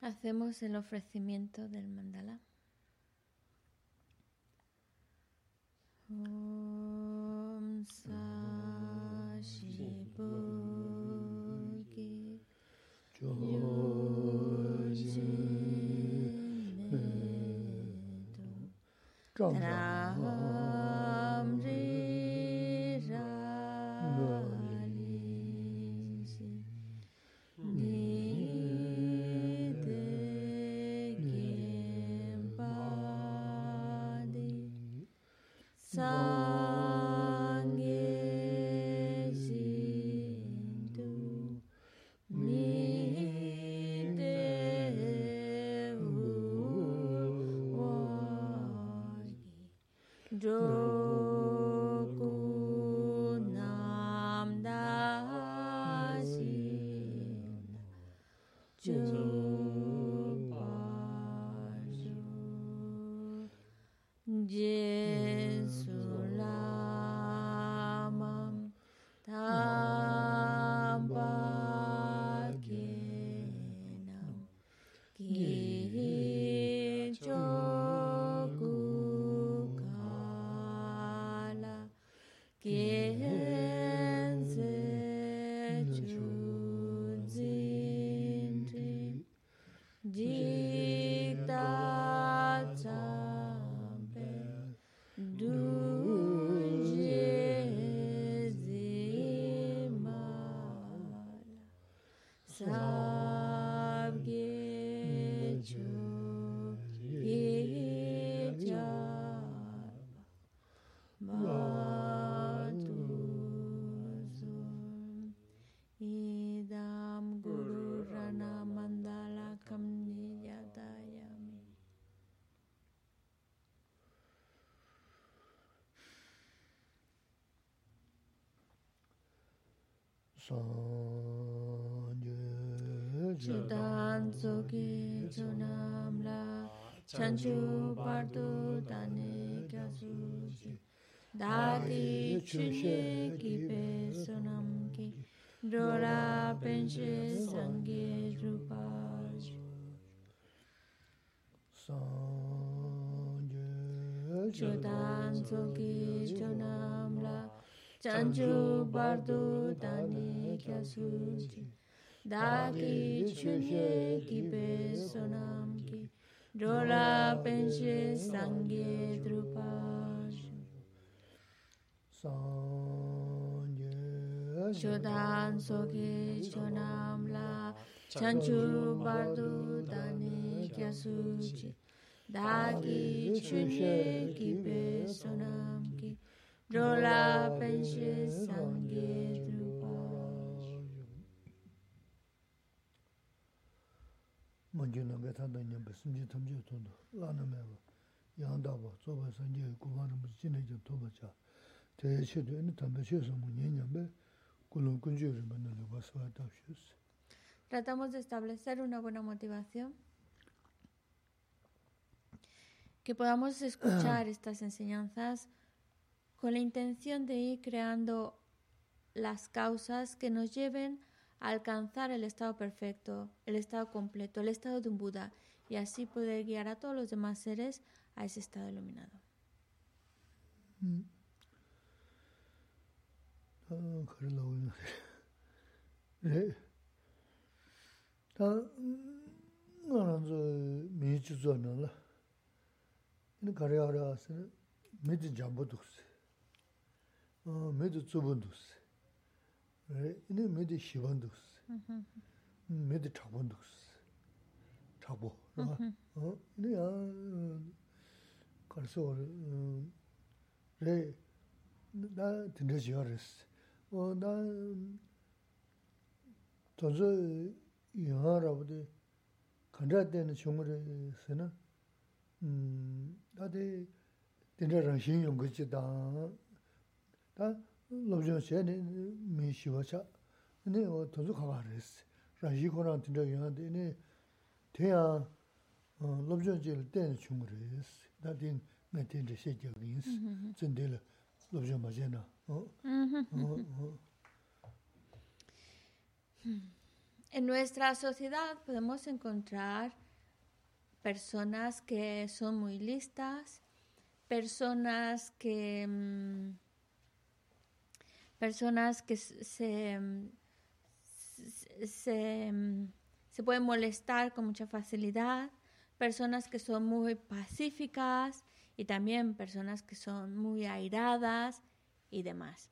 Hacemos el ofrecimiento del mandala. So. Chidan Tsuki Chunamla Chanchu Bardu Dani Kyasuji Dadi Chushe Kipe Sunamki Dora Penshe Sangi Rupaj Chidan Tsuki Chunamla chanchu bardu dani kya suji daki chunye ki pe sonam ki dola penche sangye drupaj Shodan soke shonam la chanchu bardu dani kyasuchi dagi chunye kipe sonam Tratamos de establecer una buena motivación. Que podamos escuchar estas enseñanzas con la intención de ir creando las causas que nos lleven a alcanzar el estado perfecto, el estado completo, el estado de un Buda y así poder guiar a todos los demás seres a ese estado iluminado. mēdi tsubundus, inē mēdi shibandus, mēdi chakbandus, chakbo, inē yā karso wā rē, nā tindā chiyā rēs, nā tōnzo yāngā rābdi kandā tēnā chōngu rē sēnā, nā tē tindā rāngshīn yōngu chī dāng, nē mē shīwa chā, nē wā rēs, rā yī tīndā. En nuestra sociedad podemos encontrar personas que son muy listas, personas que... Mm, personas que se, mm, se, mm, se pueden molestar con mucha facilidad, personas que son muy pacíficas y también personas que son muy airadas y demás.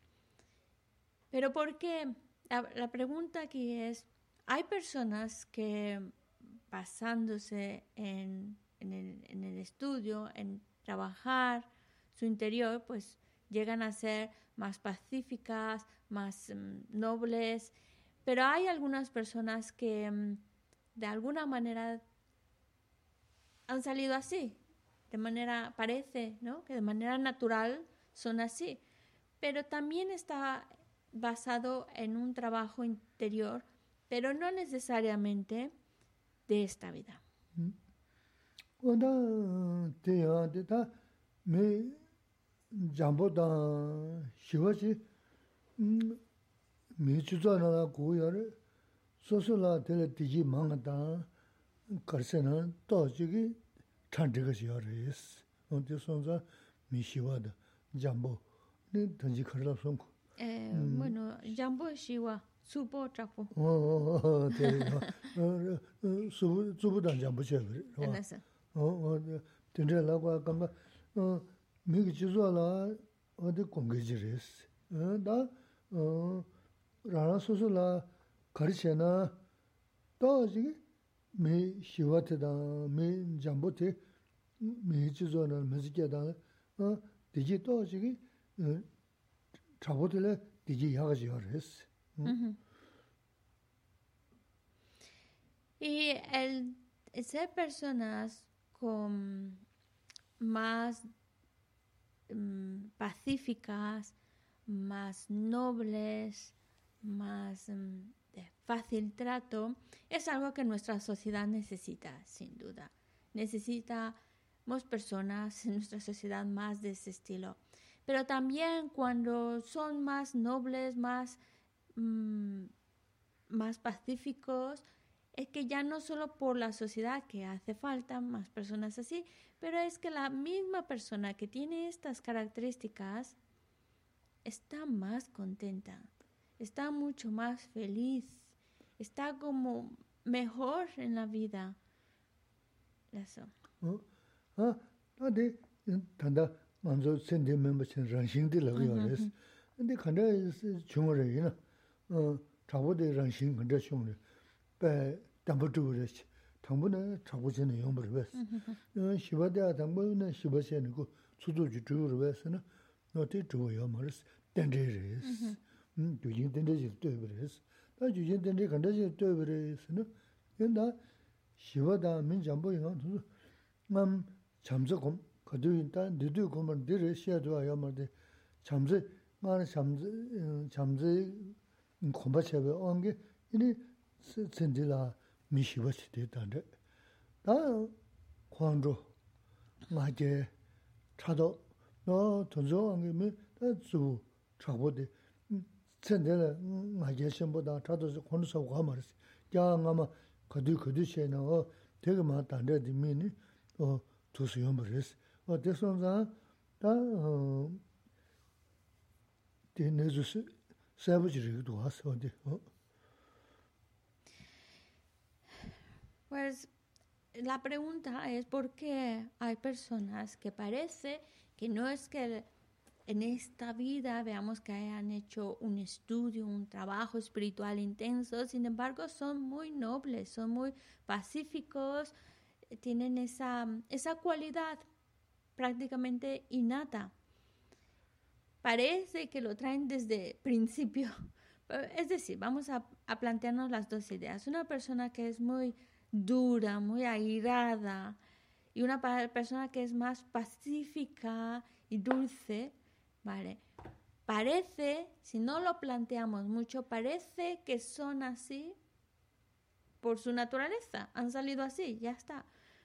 Pero ¿por qué? La, pregunta aquí es, hay personas que basándose en, en el, en el estudio, en trabajar su interior, pues llegan a ser más pacíficas, más mm, nobles, pero hay algunas personas que mm, de alguna manera han salido así, de manera, parece, ¿no? Que de manera natural son así, pero también está basado en un trabajo interior, pero no necesariamente de esta vida. 어 jambu dan shiwa chi mm, mi chuzwa nala gu yore soso la tele tiji manga dan karse na to chigi chantiga chi yore yes. Onti sonza mi shiwa da jambu, ni tanji karla sonku. Bueno, eh, mm. jambu shiwa, subo chakpo. Oh, oh, oh, oh tele, eh, eh, subo dan jambu chewe. Anasa. Oh, oh, tenze la kwa kanga, oh, 어, 어, 된다라고 아까 어, 미기 지도라 어디 공개지랬어. 어, 나 어, 라라 소소라 가르쳐나 또 지금 미 시와트다 미 잠보테 미 지도는 메시게다 어, 디지 또 지금 어, 잡고들래 디지 야가지 그랬어. Ujú. Y el ser personas con más mm, pacíficas, más nobles, más mm, de fácil trato, es algo que nuestra sociedad necesita, sin duda. Necesitamos personas en nuestra sociedad más de ese estilo. Pero también cuando son más nobles, más mm, más pacíficos, es que ya no solo por la sociedad que hace falta más personas así, pero es que la misma persona que tiene estas características está más contenta, está mucho más feliz, está como mejor en la vida. Eso. Ah, ah, de, 배 담보 두르시 당분은 자고지는 용부를 했어 어 시바대야 담보는 시바세는고 수도주 주를 했으나 너한테 줘요 말스 땡데레스 음 주진 땡데지 되버렸어 나 주진 땡데 간다지 되버렸으나 근데 시바다 민 잠보이가 남 잠적금 그도 일단 너도 그러면 너를 시야도 와야 말데 잠재 마는 잠재 잠재 콤바체베 온게 이니 tsindzi la mi shiwa chidi dante. Da kwangzhu, nga je, chado, no tunzo wangi mi, da zu chakbo di, tsindzi la nga je shenpo da chado si kwangzhu sabu kwa marisi. Kya nga ma kadi kadi she na o, tegi ma dante di mi ni, o tusu yombo resi. O deson zang, da, di nezu si, sabu chirigidu wasi o di, o. Pues la pregunta es por qué hay personas que parece que no es que en esta vida veamos que hayan hecho un estudio, un trabajo espiritual intenso, sin embargo son muy nobles, son muy pacíficos, tienen esa, esa cualidad prácticamente innata parece que lo traen desde principio. Es decir, vamos a, plantearnos las dos ideas. Una persona que es muy dura, muy airada, y una persona que es más pacífica y dulce, ¿vale? Parece, si no lo planteamos mucho, parece que son así por su naturaleza, han salido así, ya está.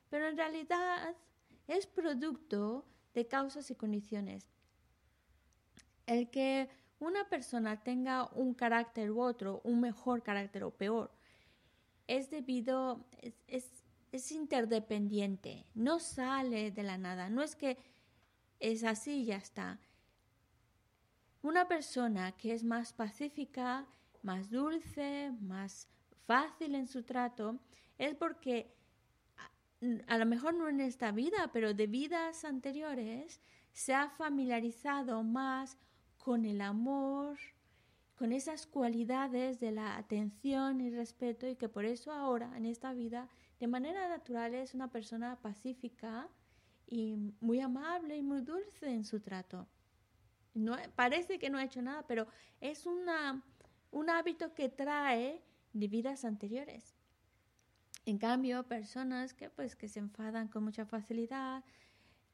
Pero en realidad es producto de causas y condiciones el que una persona tenga un carácter u otro, un mejor carácter o peor, es debido, es, es, interdependiente, no sale de la nada, no es que es así y ya está. Una persona que es más pacífica, más dulce, más fácil en su trato, es porque a, a lo mejor no en esta vida, pero de vidas anteriores, se ha familiarizado más con el amor, con esas cualidades de la atención y respeto y que por eso ahora en esta vida de manera natural es una persona pacífica y muy amable y muy dulce en su trato. No, parece que no ha hecho nada, pero es una, un hábito que trae de vidas anteriores. En cambio, personas que pues que se enfadan con mucha facilidad,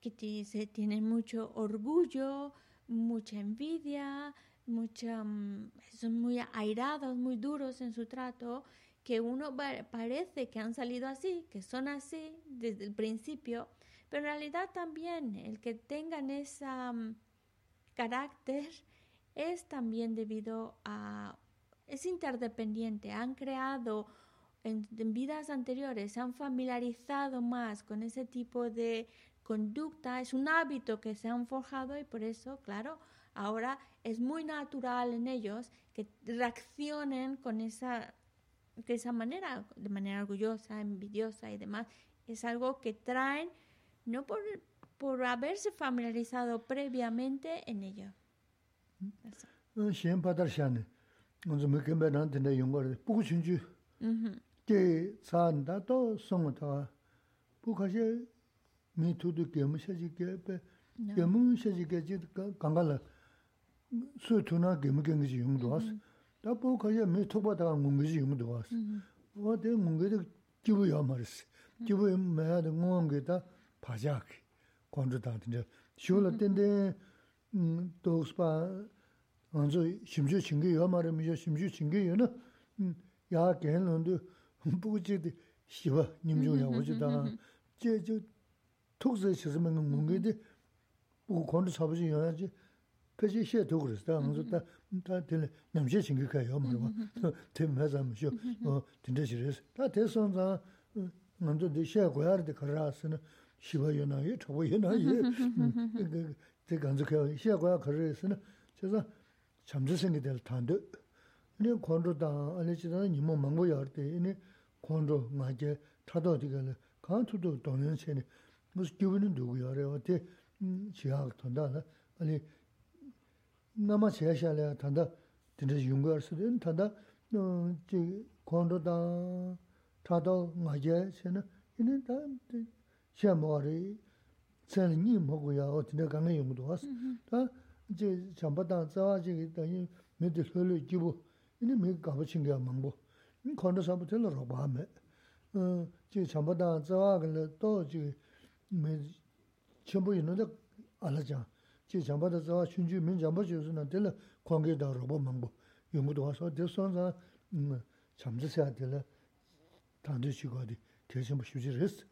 que se tienen mucho orgullo, mucha envidia, mucha, mm, son muy airados, muy duros en su trato, que uno parece que han salido así, que son así desde el principio, pero en realidad también el que tengan ese mm, carácter es también debido a, es interdependiente, han creado en, en vidas anteriores, se han familiarizado más con ese tipo de conducta, es un hábito que se han forjado y por eso, claro, ahora es muy natural en ellos que reaccionen con esa, de esa manera, de manera orgullosa, envidiosa y demás. Es algo que traen no por, por haberse familiarizado previamente en ello. mi tudu gyamu su tuna gemu gengizi yungdo wasi. Mm-hmm. Da po kaya me tokpa daga ngungizi yungdo mm-hmm. wasi. Wate ngungizi jibu ya marisi. Mm-hmm. Jibu ya maya da ngungangi da pajaki. Kwanzu da dinde. Shiola mm, dinde dokspa anzo shimshu chingi ya marimi ya shimshu chingi ya na mm, ya gen londo buku chigdi shiwa nimzhu ya wachi daga. Je je toksa shizima ngungizi buku kwanzu sabuzi ya ya pechi xie tukuris, taa mm-hmm. nganzu taa tili nyamxie chingi kaya marwa, mm-hmm. tili maza mishio, mm-hmm. tinte shiris. Taa te son zaa nganzu di xie goyaar di karasina, shiwa yuna ye, chabo yuna ye, di ganzu kaya, xie goyaar karasina, cheza chamzi singi dili tandu. Ini kondro taa, ali chidana nimo mangu yaar di, ini kondro nga je tato mm, di kala, kaan tuto donyan cheni, musu gyubinin dugu yaar ya, di chiyaag tanda, ali nama xeya xeya laya tanda dinda yunga arsi dhin tanda ji kondo dang, tato nga xeya xeya na ini da xeya mawari tsayla nyi magu ya o dinda ganga yunga dhuwa mm-hmm. si da ji chamba dang zawa ji danyi mi di lo lo jibu ini mi gaba chingaya mangbu ini kondo sabu tila rogba me. Uh, ji chamba dang zawa gala to ji mi chenpo yunga da ala jang Chi dan zawa min chi na kongi da mangbo. Yungu duwas o de son za chamzi tila tandu chigo di res.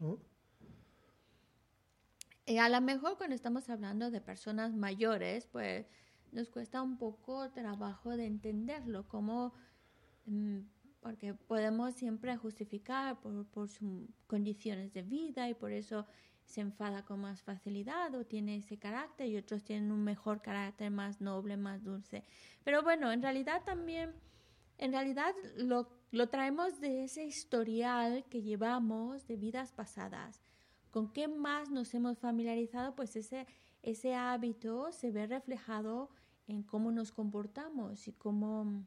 Y a lo mejor cuando estamos hablando de personas mayores, pues nos cuesta un poco trabajo de entenderlo, como mm, porque podemos siempre justificar por, por sus condiciones de vida y por eso se enfada con más facilidad o tiene ese carácter y otros tienen un mejor carácter más noble, más dulce. Pero bueno, en realidad también, en realidad lo, lo traemos de ese historial que llevamos de vidas pasadas. ¿Con qué más nos hemos familiarizado? Pues ese, ese hábito se ve reflejado en cómo nos comportamos y cómo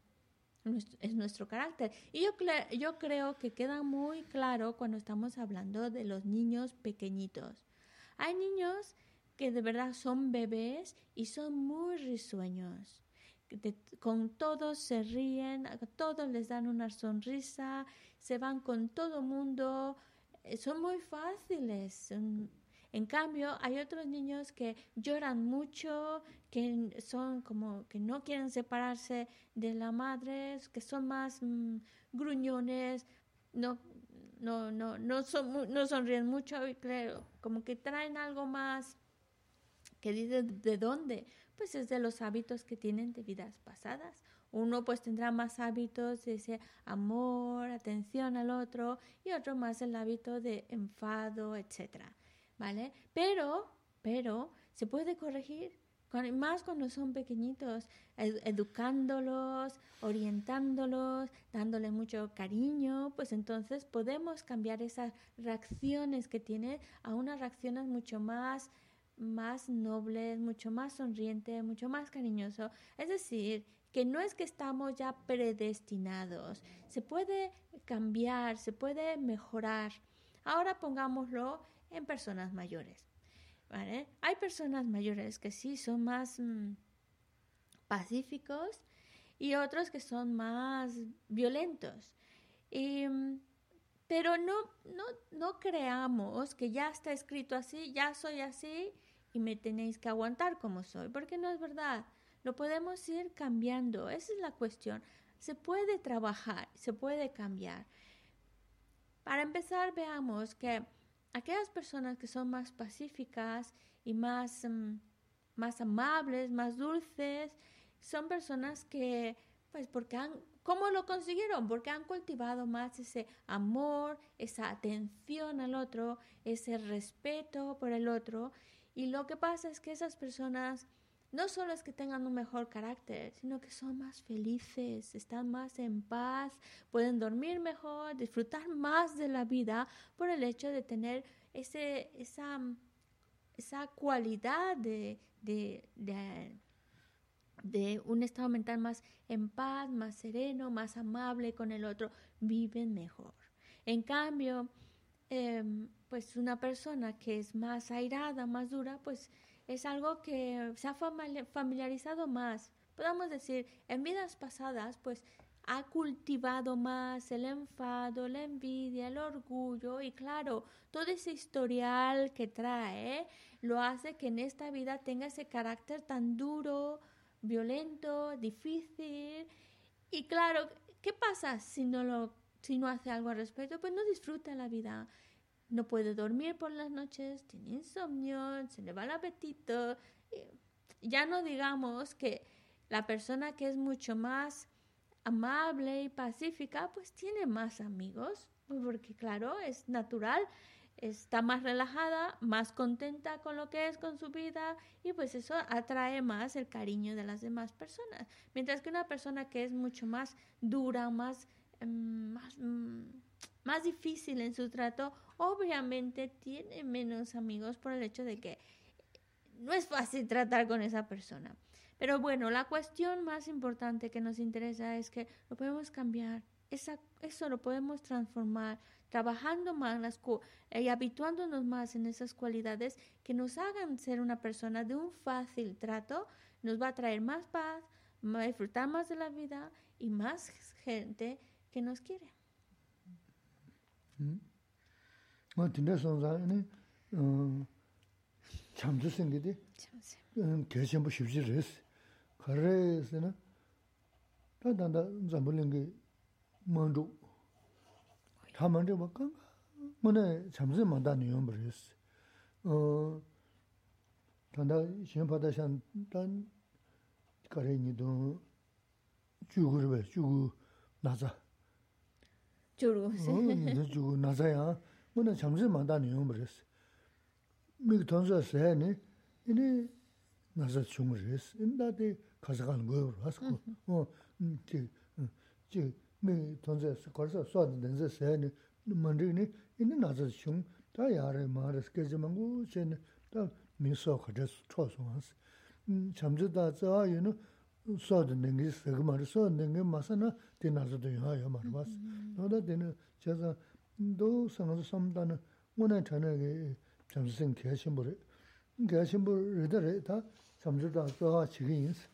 es nuestro carácter. Y yo, yo creo que queda muy claro cuando estamos hablando de los niños pequeñitos. Hay niños que de verdad son bebés y son muy risueños. con todos se ríen, a todos les dan una sonrisa, se van con todo mundo, son muy fáciles. En cambio, hay otros niños que lloran mucho, que son como que no quieren separarse de la madre, que son más mm, gruñones, no, no, no, no, son, no sonríen mucho, y creo, como que traen algo más que dice de dónde, pues es de los hábitos que tienen de vidas pasadas. Uno pues tendrá más hábitos de amor, atención al otro y otro más el hábito de enfado, etcétera, ¿vale? Pero, pero se puede corregir más cuando son pequeñitos, educándolos, orientándolos, dándole mucho cariño, pues entonces podemos cambiar esas reacciones que tiene a unas reacciones mucho más más nobles, mucho más sonriente, mucho más cariñoso. Es decir, que no es que estamos ya predestinados, se puede cambiar, se puede mejorar. Ahora pongámoslo en personas mayores. Hay personas mayores que sí son más mm, pacíficos y otros que son más violentos. Mm, pero no, no, no creamos que ya está escrito así, ya soy así y me tenéis que aguantar como soy, porque no es verdad. Lo podemos ir cambiando, esa es la cuestión. Se puede trabajar, se puede cambiar. Para empezar, veamos que aquellas personas que son más pacíficas y más, mm, más amables, más dulces, son personas que, pues porque han, ¿cómo lo consiguieron? Porque han cultivado más ese amor, esa atención al otro, ese respeto por el otro. Y lo que pasa es que esas personas no solo es que tengan un mejor carácter, sino que son más felices, están más en paz, pueden dormir mejor, disfrutar más de la vida por el hecho de tener ese, esa, esa cualidad de, de, de, un estado mental más en paz, más sereno, más amable con el otro, viven mejor. En cambio, em, pues una persona que es más airada, más dura, pues es algo que se ha familiarizado más. Podemos decir, en vidas pasadas, pues ha cultivado más el enfado, la envidia, el orgullo y claro, todo ese historial que trae lo hace que en esta vida tenga ese carácter tan duro, violento, difícil y claro, ¿qué pasa si no lo si no hace algo al respecto? Pues no disfruta la vida no puede dormir por las noches, tiene insomnio, se le va el apetito. Ya no digamos que la persona que es mucho más amable y pacífica, pues tiene más amigos, porque claro, es natural, está más relajada, más contenta con lo que es con su vida y pues eso atrae más el cariño de las demás personas. Mientras que una persona que es mucho más dura, más, más, mm, más difícil en su trato, obviamente tiene menos amigos por el hecho de que no es fácil tratar con esa persona. Pero bueno, la cuestión más importante que nos interesa es que lo podemos cambiar. Eso lo podemos transformar trabajando más y habituándonos más en esas cualidades que nos hagan ser una persona de un fácil trato, nos va a traer más paz, disfrutar más de la vida y más gente que nos quiere. 뭐 근데 선사는 어 잠수 생기디? 잠수 계신 뭐 쉽지 그래서 그래서는 단단다 잠불린 게 먼저. 다 먼저 볼까 뭐네 잠수 만다는 요 그래서 어. 단다 신바다산 단 거래니도 죽으르베 죽으 나자. shan, tan kare nido chugu rwe, chugu naza. Chugu, si. Nido chugu naza ya, mune chamsi manda niyombo resi. 미그 돈서 세네 이니 나서 충르스 인다데 가져가는 거요 하스고 어지 지 미, 돈서 거기서 쏘는 데서 세네 만드니 이니 나서 충 다야레 마르스 게지만고 쳔 다 미소 가져서 초송하스 음 잠주다 저 이는 sōdi nīngi sīgī mārī, sōdi nīngi māsā na tī nāsā tu yuhā yuhā mārī māsā. Nōdā tī nī chēsā, dō sāngā sō samdā nī ngō nā chānā kī chamsā sīng kēyā shīmbu rī. Kēyā shīmbu rī dā rī tā samchū tā tsōhā chīgī yīnsi,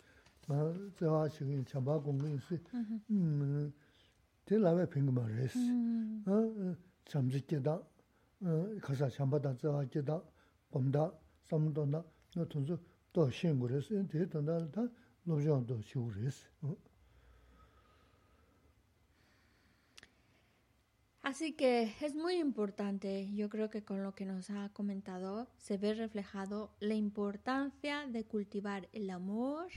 mā tsōhā chīgī yīnsi, chāmbā gōngi yīnsi, mm-hmm. tī lāwē pīngi mā rī sī. Mm-hmm. Chamsā kī dā, kāsā chāmbā dā, tsōhā kī dā, gōm dā, samdā dā, nō tūnsu tō shīngu rī sī, tī tōndā tā no lobzhāndā xīw rīs. Así que es muy importante, yo creo que con lo que nos ha comentado se ve reflejado la importancia de cultivar el amor,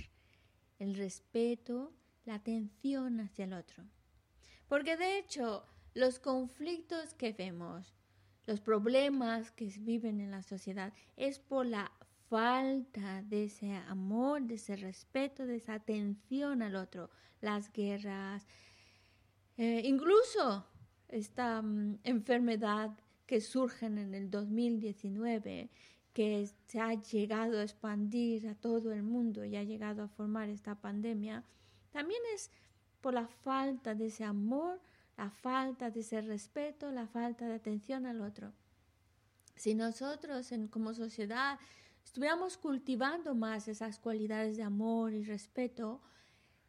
el respeto, la atención hacia el otro. Porque de hecho, los conflictos que vemos, los problemas que viven en la sociedad, es por la falta de ese amor, de ese respeto, de esa atención al otro. Las guerras, eh, incluso esta mm, enfermedad que surge en el 2019, que se ha llegado a expandir a todo el mundo y ha llegado a formar esta pandemia, también es por la falta de ese amor, la falta de ese respeto, la falta de atención al otro. Si nosotros como sociedad estuviéramos cultivando más esas cualidades de amor y respeto,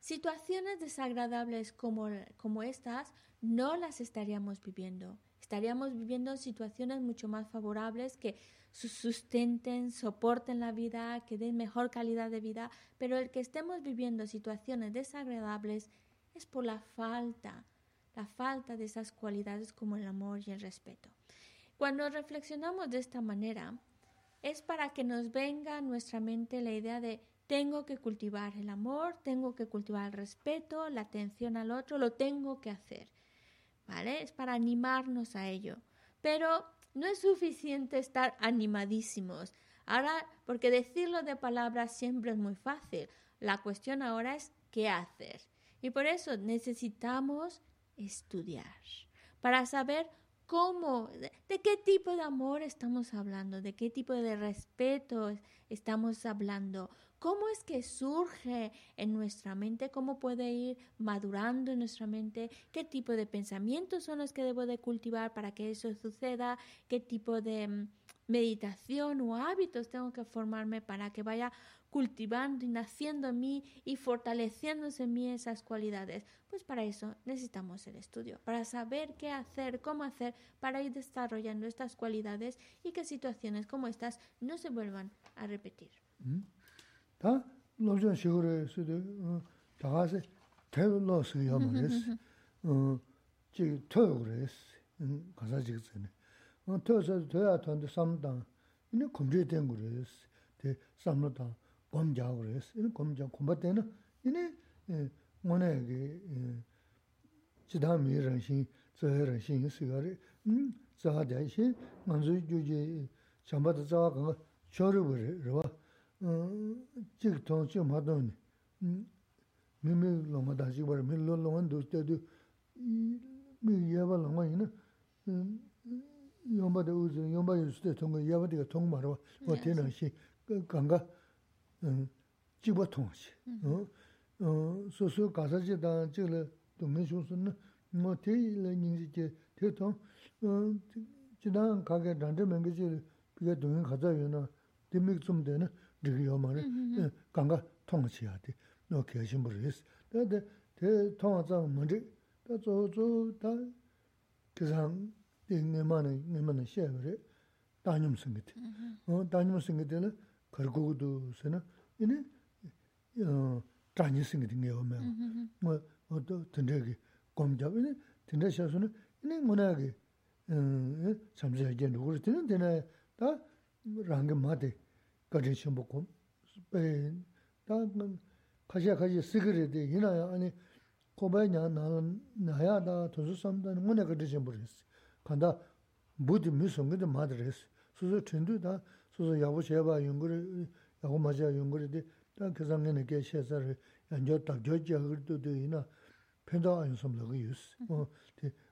situaciones desagradables como, como estas no las estaríamos viviendo. Estaríamos viviendo situaciones mucho más favorables que sustenten, soporten la vida, que den mejor calidad de vida, pero el que estemos viviendo situaciones desagradables es por la falta, la falta de esas cualidades como el amor y el respeto. Cuando reflexionamos de esta manera, es para que nos venga a nuestra mente la idea de tengo que cultivar el amor, tengo que cultivar el respeto, la atención al otro, lo tengo que hacer. ¿vale? Es para animarnos a ello. Pero no es suficiente estar animadísimos. Ahora, porque decirlo de palabras siempre es muy fácil. La cuestión ahora es qué hacer. Y por eso necesitamos estudiar para saber cómo, de, qué tipo de amor estamos hablando, de qué tipo de respeto estamos hablando, ¿Cómo es que surge en nuestra mente? ¿Cómo puede ir madurando en nuestra mente? ¿Qué tipo de pensamientos son los que debo de cultivar para que eso suceda? ¿Qué tipo de mm, meditación o hábitos tengo que formarme para que vaya cultivando y naciendo en mí y fortaleciéndose en mí esas cualidades? Pues para eso necesitamos el estudio, para saber qué hacer, cómo hacer, para ir desarrollando estas cualidades y que situaciones como estas no se vuelvan a repetir. Mm. tōsa tōya tōnda samdāng, ini kumchē tēngu rēs, tē samlō tāng gōm jāgu rēs, ini gōm jāgu kumbā tēna, ini ngōne kī chidā mī rāngshīng, tsāhē rāngshīng sīgā rē, tsāhā dāi shī, ngānsū yu jī chāmbā tā tsāhā kāngā chōrī gu rē, rā wā, chīk tōng chīk mā tōng nī, mī mī lōngā dā chīk bā rē, mī lō lōngā ndō tē tū, mī yabā lōngā yī na, yōmbā dā uzu, yōmbā yuzu dā tōnggā, yāba dā tōng mā rwa, wā tēnā xī, kāngā jīgbā tōng xī. Sō sō kāsā jī dā jī lā tōnggā shōng sō nā, mō tē lā nying jī jī, tē tōng, jī dā kā kā rāndā mēnggā jī lā, bī kā tōnggā khācā yu nā, tē mīk tsum dā nā, jī kā yōmā rā, kāngā tōng xī yā tē, nō kia xī mbā rā yis. Dā tē tōng dā 내만은 내만은 쉐그레 다님 생기대. 어 다님 생기대는 걸고도 쓰는 이네 어 다님 생기는 게 오면. 뭐 어도 된대기 검잡이네 된대 셔서는 이네 뭐나게 어 잠시하게 누구를 되는 되나 다 랑게 마데 거기 좀 보고 에다 가시야 가시 시그레데 이나야 아니 고바냐 나는 나야다 도수 삼다는 뭐나 거기 좀 버렸어. 간다. 부디 무슨게도 마드레스 수수 튼두다. 수수 야고 제바 연구를 야고 맞아 연구를 다 그상에는 게 셰서를 연저 딱 저지. 그도 되나. 편다 안 섬라고 유스 뭐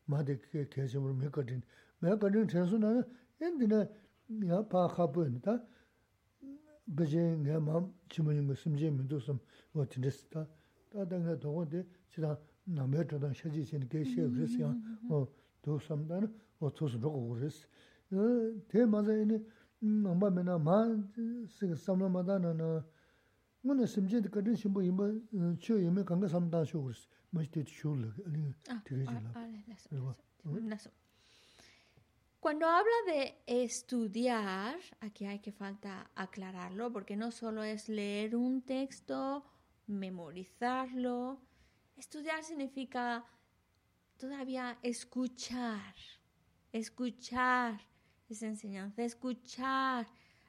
마데 게 계심으로 메거든 메거든 전수나 엔디나 야 파카부다. beje nga mam chimoyi nga simje mido som wa tindis ta ta da nga dogo de chida nambe chodang shaji chen ge she gris yang do sam da na jī chē nī kia xie gā rī sī yā, wā tū sōm tā na, wā tū sū rō gā rī sī. Tē mā sā yī nī, ngā mā mē na mā sī kā sām rā mā tā na na, ngone simje de kadin shimbo yimba chyo yime kanga samda shu gurs mas te shu le Cuando habla de estudiar, aquí hay que falta aclararlo, porque no solo es leer un texto, memorizarlo. Estudiar significa todavía escuchar, escuchar esa enseñanza, escuchar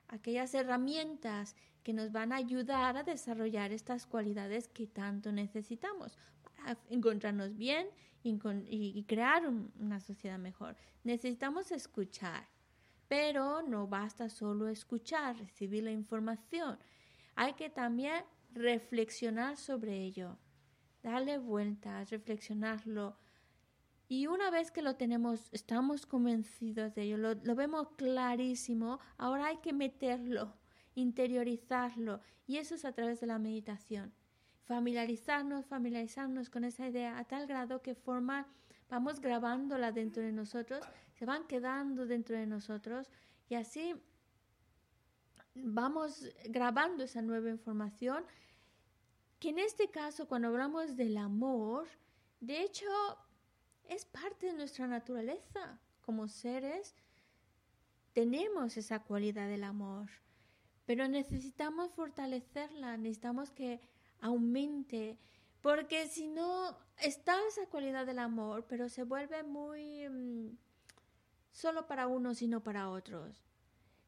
aquellas herramientas que nos van a ayudar a desarrollar estas cualidades que tanto necesitamos para encontrarnos bien y, crear una sociedad mejor. Necesitamos escuchar, pero no basta solo escuchar, recibir la información. Hay que también reflexionar sobre ello, darle vueltas, reflexionarlo. Y una vez que lo tenemos, estamos convencidos de ello, lo vemos clarísimo, ahora hay que meterlo interiorizarlo. Y eso es a través de la meditación. Familiarizarnos, familiarizarnos con esa idea a tal grado que forma, vamos grabándola dentro de nosotros, se van quedando dentro de nosotros y así vamos grabando esa nueva información que en este caso cuando hablamos del amor, de hecho es parte de nuestra naturaleza como seres, tenemos esa cualidad del amor. Pero necesitamos fortalecerla, necesitamos que aumente, porque si no, está esa cualidad del amor, pero se vuelve muy mm, solo para unos y no para otros.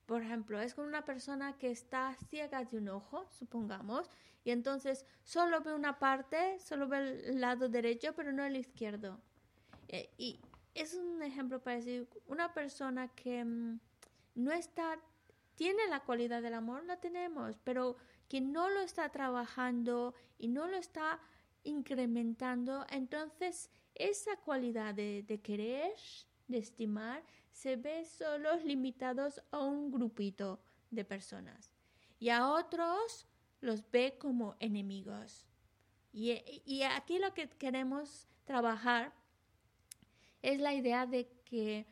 Por ejemplo, es con una persona que está ciega de un ojo, supongamos, y entonces solo ve una parte, solo ve el lado derecho, pero no el izquierdo. Eh, y es un ejemplo para decir, una persona que mm, no está tiene la cualidad del amor, la tenemos, pero quien no lo está trabajando y no lo está incrementando, entonces esa cualidad de, querer, de estimar, se ve solo limitados a un grupito de personas y a otros los ve como enemigos. Y, y, aquí lo que queremos trabajar es la idea de que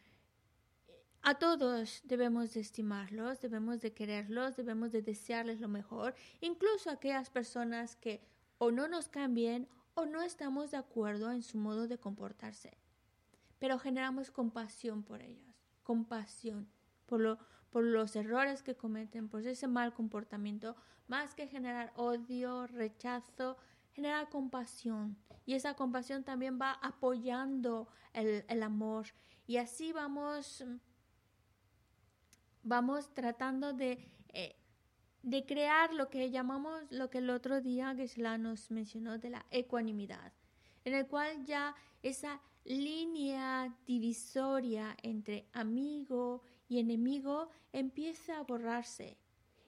a todos debemos de estimarlos, debemos de quererlos, debemos de desearles lo mejor, incluso a aquellas personas que o no nos cambien o no estamos de acuerdo en su modo de comportarse. Pero generamos compasión por ellos, compasión por, lo, por los errores que cometen, por ese mal comportamiento, más que generar odio, rechazo, generar compasión. Y esa compasión también va apoyando el, el amor. Y así vamos vamos tratando de, eh, de crear lo que llamamos, lo que el otro día Gesla nos mencionó de la ecuanimidad, en el cual ya esa línea divisoria entre amigo y enemigo empieza a borrarse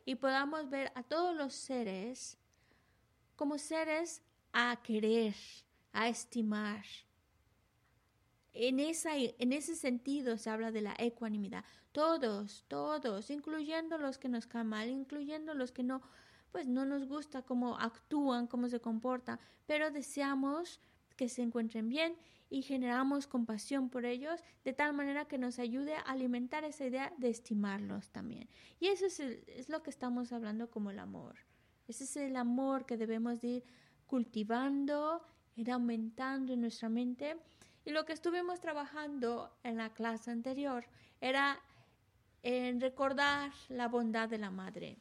y podamos ver a todos los seres como seres a querer, a estimar, en, esa, en ese sentido se habla de la ecuanimidad. Todos, todos, incluyendo los que nos caen mal, incluyendo los que no pues no nos gusta cómo actúan, cómo se comportan, pero deseamos que se encuentren bien y generamos compasión por ellos de tal manera que nos ayude a alimentar esa idea de estimarlos también. Y eso es, es lo que estamos hablando como el amor. Ese es el amor que debemos ir cultivando, ir aumentando en nuestra mente. Y lo que estuvimos trabajando en la clase anterior era en recordar la bondad de la madre.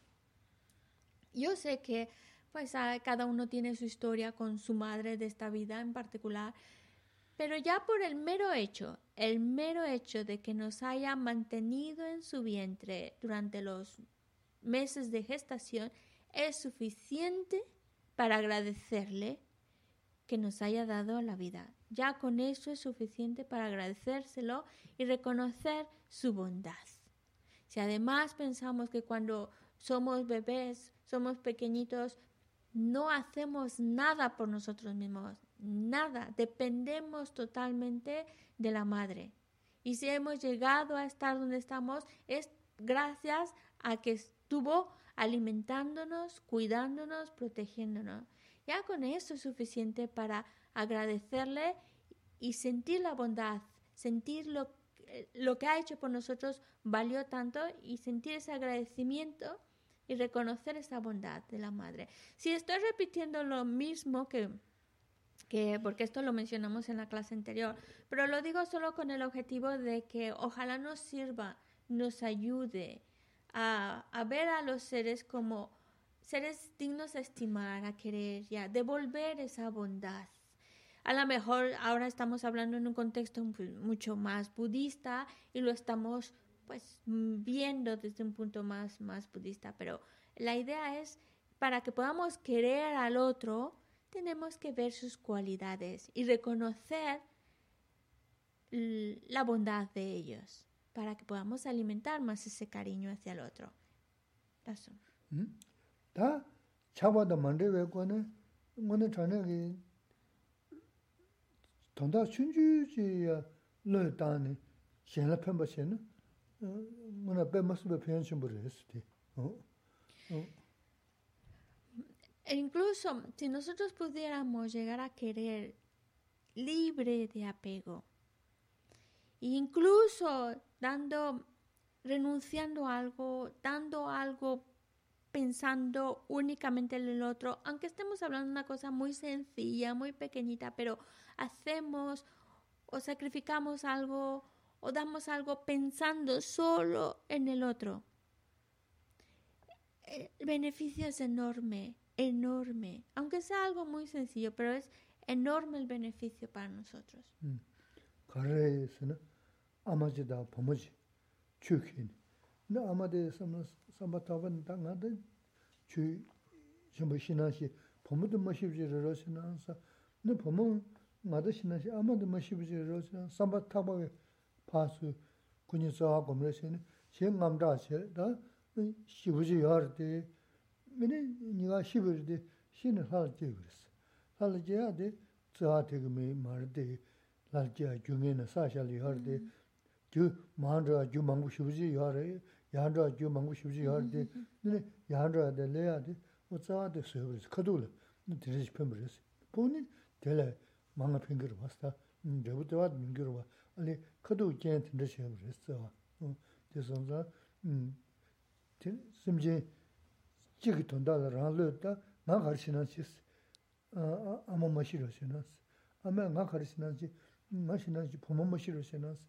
Yo sé que pues cada uno tiene su historia con su madre de esta vida en particular, pero ya por el mero hecho, el mero hecho de que nos haya mantenido en su vientre durante los meses de gestación es suficiente para agradecerle que nos haya dado la vida. Ya con eso es suficiente para agradecérselo y reconocer su bondad. Si además pensamos que cuando somos bebés, somos pequeñitos, no hacemos nada por nosotros mismos, nada, dependemos totalmente de la madre. Y si hemos llegado a estar donde estamos, es gracias a que estuvo alimentándonos, cuidándonos, protegiéndonos. Ya con eso es suficiente para agradecerle y sentir la bondad, sentir lo, lo que ha hecho por nosotros valió tanto y sentir ese agradecimiento y reconocer esa bondad de la madre. Si estoy repitiendo lo mismo que, que, porque esto lo mencionamos en la clase anterior, pero lo digo solo con el objetivo de que ojalá nos sirva, nos ayude a, a ver a los seres como seres dignos de estimar, a querer, ya, devolver esa bondad. A lo mejor ahora estamos hablando en un contexto mucho más budista y lo estamos pues viendo desde un punto más, más budista, pero la idea es, para que podamos querer al otro, tenemos que ver sus cualidades y reconocer la bondad de ellos, para que podamos alimentar más ese cariño hacia el otro. Eso. E incluso si nosotros pudiéramos llegar a querer libre de apego, incluso dando, renunciando a algo, dando algo pensando únicamente en el otro, aunque estemos hablando de una cosa muy sencilla, muy pequeñita, pero hacemos o sacrificamos algo o damos algo pensando solo en el otro. El beneficio es enorme, enorme, aunque sea algo muy sencillo, pero es enorme el beneficio para nosotros. 파 수 군이 저하 고면에서는 시행 감다세 다 시부지 여르데 미네 니가 시부르데 신을 할지 그랬어 할지야 돼 저하 되게 매 말데 날지야 중에는 사샬이 여르데 주 마한자 주 망고 시부지 여르 야한자 주 망고 시부지 여르데 네 야한자 될래야 돼 어쩌아도 서버스 커둘 네 드리지 펴버렸어 본인 될래 망아 핑거로 gyū māndrā gyū māngbū shūjī yārā, yāndrā gyū māngbū shūjī yārā dī, nini yāndrā dā lēyā dī, wā tsā dā sēyā rīs, kato lā, dhīrī jī pēmbi rīs. Pō nī dēlā māngā pēngi rūwa sā, dhēbu dhēwā dā mīngi rūwa, alī kato jēn dhīrī shēyā rīs tsā wā. Dī sōng sā, sīm jī jī kī tōndā lā rāng lō dā, ngā khār shī nā shīs, āmā mā shī rō shī nā shī, āmā ngā khār shī nā shī, ngā shī nā shī pōmā mā shī rō shī nā shī,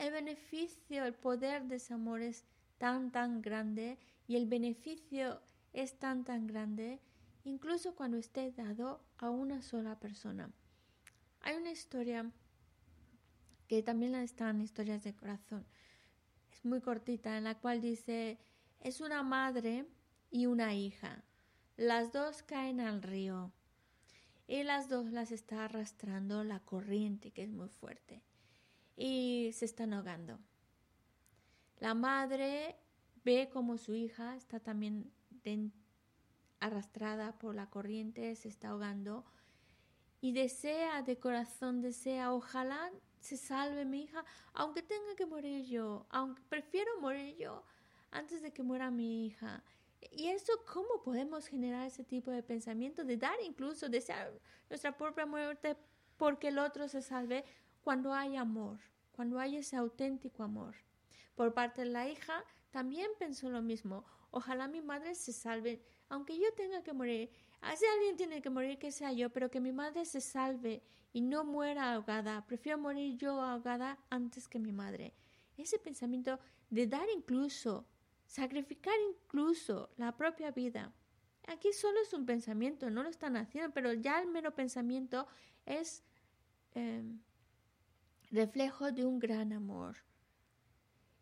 el beneficio, el poder de ese amor es tan, tan grande y el beneficio es tan, tan grande, incluso cuando esté dado a una sola persona. Hay una historia que también están historias de corazón. Es muy cortita, en la cual dice, es una madre y una hija. Las dos caen al río. y las dos las está arrastrando la corriente que es muy fuerte y se están ahogando. La madre ve como su hija está también arrastrada por la corriente, se está ahogando y desea de corazón, desea, ojalá se salve mi hija, aunque tenga que morir yo, aunque prefiero morir yo antes de que muera mi hija. Y eso, ¿cómo podemos generar ese tipo de pensamiento? De dar incluso, desear nuestra propia muerte porque el otro se salve cuando hay amor, cuando hay ese auténtico amor. Por parte de la hija, también pensó lo mismo. Ojalá mi madre se salve, aunque yo tenga que morir. Si alguien tiene que morir, que sea yo, pero que mi madre se salve y no muera ahogada. Prefiero morir yo ahogada antes que mi madre. Ese pensamiento de dar incluso, sacrificar incluso la propia vida. Aquí solo es un pensamiento, no lo están haciendo, pero ya el mero pensamiento es em, reflejo de un gran amor.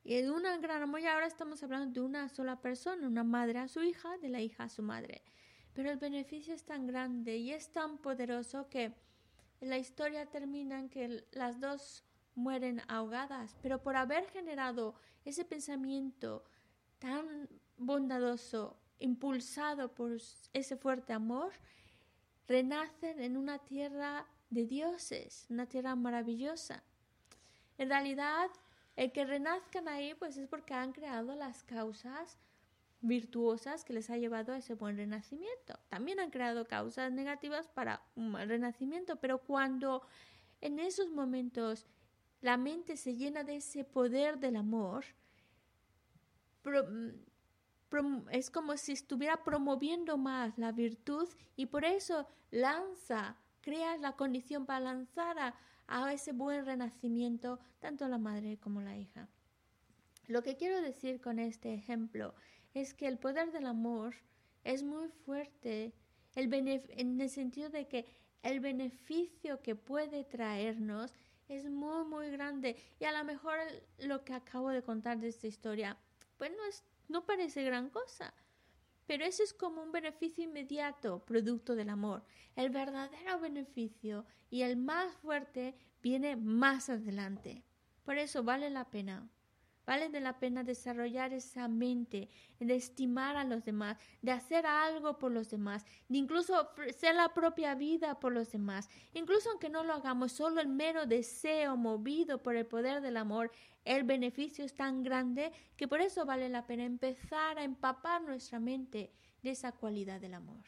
Y de un gran amor, y ahora estamos hablando de una sola persona, una madre a su hija, de la hija a su madre. Pero el beneficio es tan grande y es tan poderoso que la historia termina en que las dos mueren ahogadas, pero por haber generado ese pensamiento tan bondadoso, impulsado por ese fuerte amor, renacen en una tierra de dioses, una tierra maravillosa. En realidad, el que renazcan ahí, pues es porque han creado las causas virtuosas que les ha llevado a ese buen renacimiento. También han creado causas negativas para un mal renacimiento, pero cuando en esos momentos la mente se llena de ese poder del amor, es como si estuviera promoviendo más la virtud y por eso lanza, crea la condición para lanzar a, a ese buen renacimiento, tanto la madre como la hija. Lo que quiero decir con este ejemplo es que el poder del amor es muy fuerte el en el sentido de que el beneficio que puede traernos es muy, muy grande. Y a lo mejor lo que acabo de contar de esta historia, pues no, es, no parece gran cosa. Pero eso es como un beneficio inmediato, producto del amor. El verdadero beneficio y el más fuerte viene más adelante. Por eso vale la pena. Vale de la pena desarrollar esa mente de estimar a los demás, de hacer algo por los demás, de incluso ofrecer la propia vida por los demás. Incluso aunque no lo hagamos, solo el mero deseo movido por el poder del amor el beneficio es tan grande que por eso vale la pena empezar a empapar nuestra mente de esa cualidad del amor.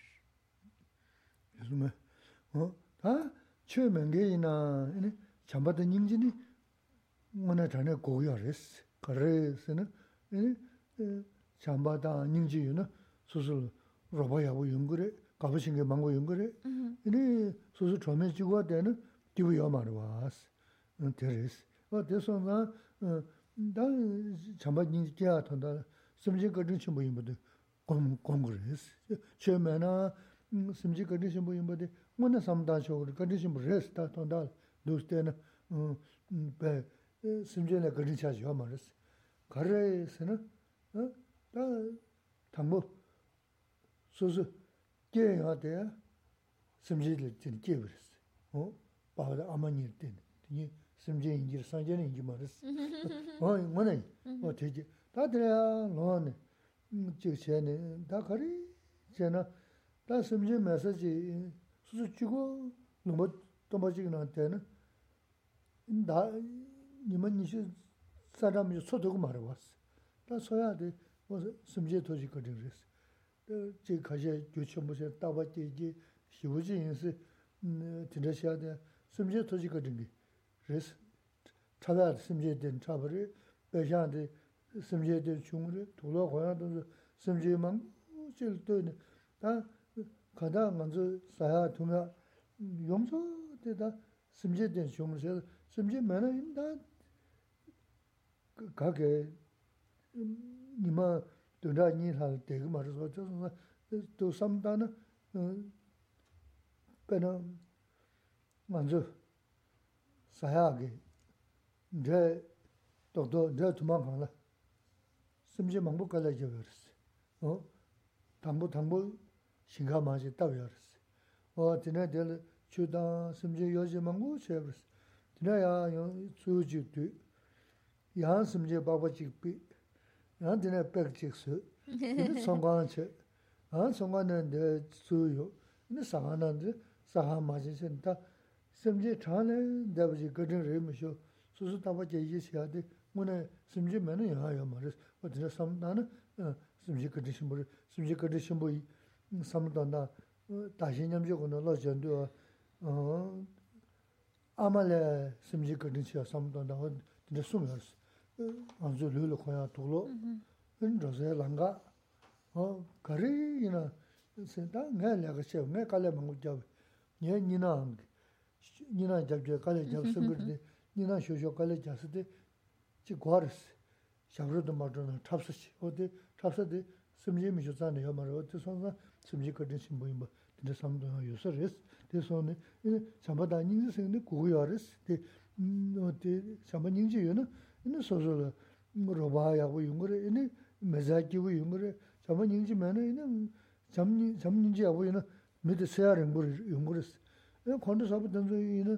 그래서는 잠바다 닝지유는 수술 로바야고 연구래 가보신 게 망고 연구래 이니 수술 처음에 지고 되는 뒤부여 말어. 와스 데레스. 어 대선가 다 잠바 닝지야 돈다. 심지 거든 좀 보이면 곰 곰그레스 처음에나 심지 거든 좀 보이면 뭐나 삼다 쇼 거든 좀 레스다 돈다. 도스테는 음 인지 산전에 인지 말았어. 어, 뭐네. 뭐 되지. 다들야 너네. 저 쟤네 다 가리. 쟤나 다 심지 메시지 수수 주고 너무 또 뭐지긴 한테는 나 니만 니시 사람이 소도고 말아 왔어. 다 소야 돼. 뭐 심지 도지 거든 그랬어. 저 가시 교체 무슨 따봤지 이제 시부지 인스 음 진짜 돼. 심지 도지 거든 게. 그래서 차다 심지된 차버리 배샤한테 심지된 중으로 돌아 고야도 심지만 제일 또네 다 가다 먼저 사야 두면 용서 되다 심지된 중으로 심지 많아 인다 가게 니마 도다 니할 때 말서 저 또 삼다는 어 배는 먼저 사야게 dhē tōk tō dhē tūmāng kāng lā sīmchī māngbō kālā yā yā rīs tāmbō tāmbō shīngā māshī tāw yā rīs wā tīnā dhē lā chudan simje yoje mangu chebris. Tina ya yung tsu jik tu, yāng simje bāba chik pī, yāng dine pēk chik sū, yīni sōngāng chī, yāng sōngāng nān dē sū yō, yīni sāngā nān dē sāngā mā chī chī, tā simje chāng nē dēba chī gādhīng rī mī shō, sū sū tāpa chī yī sī yā dē, ngū nē simje mē nā yā yā mā rī, wā dine sām nā nā simje gādhī shimbo rī, simje gādhī shimbo yī, sām tā nā, tā shī ñam chī gu nā lā chān dō wā, āmā lē simje gādhī chī yā sām tā nā, dine sūm yā rī 안주 르르 코야 돌로 은 저세 랑가 어 가리나 세다 내가 셔 내가 갈래 먹고 잡 니, 니나 니나 잡제 갈래 잡서 그러데 니나 쇼쇼 갈래 잡스데 지 과르스 샤브르도 마드나 탑스시 어디 탑스데 심지 미조자네 여마로 어디 손사 심지 거든 심보임 뭐 근데 삼도 요서레스 대소네 이 참바다 닝스네 고요르스 데 노데 참바 닝지요는 이네 소소로 로바야고 용거래 이네 메자기고 용거래 참바 닝지면은 이네 잠니 잠닝지하고 이네 미드 세야는 거 용거랬어 이 건도 사부 던저 이네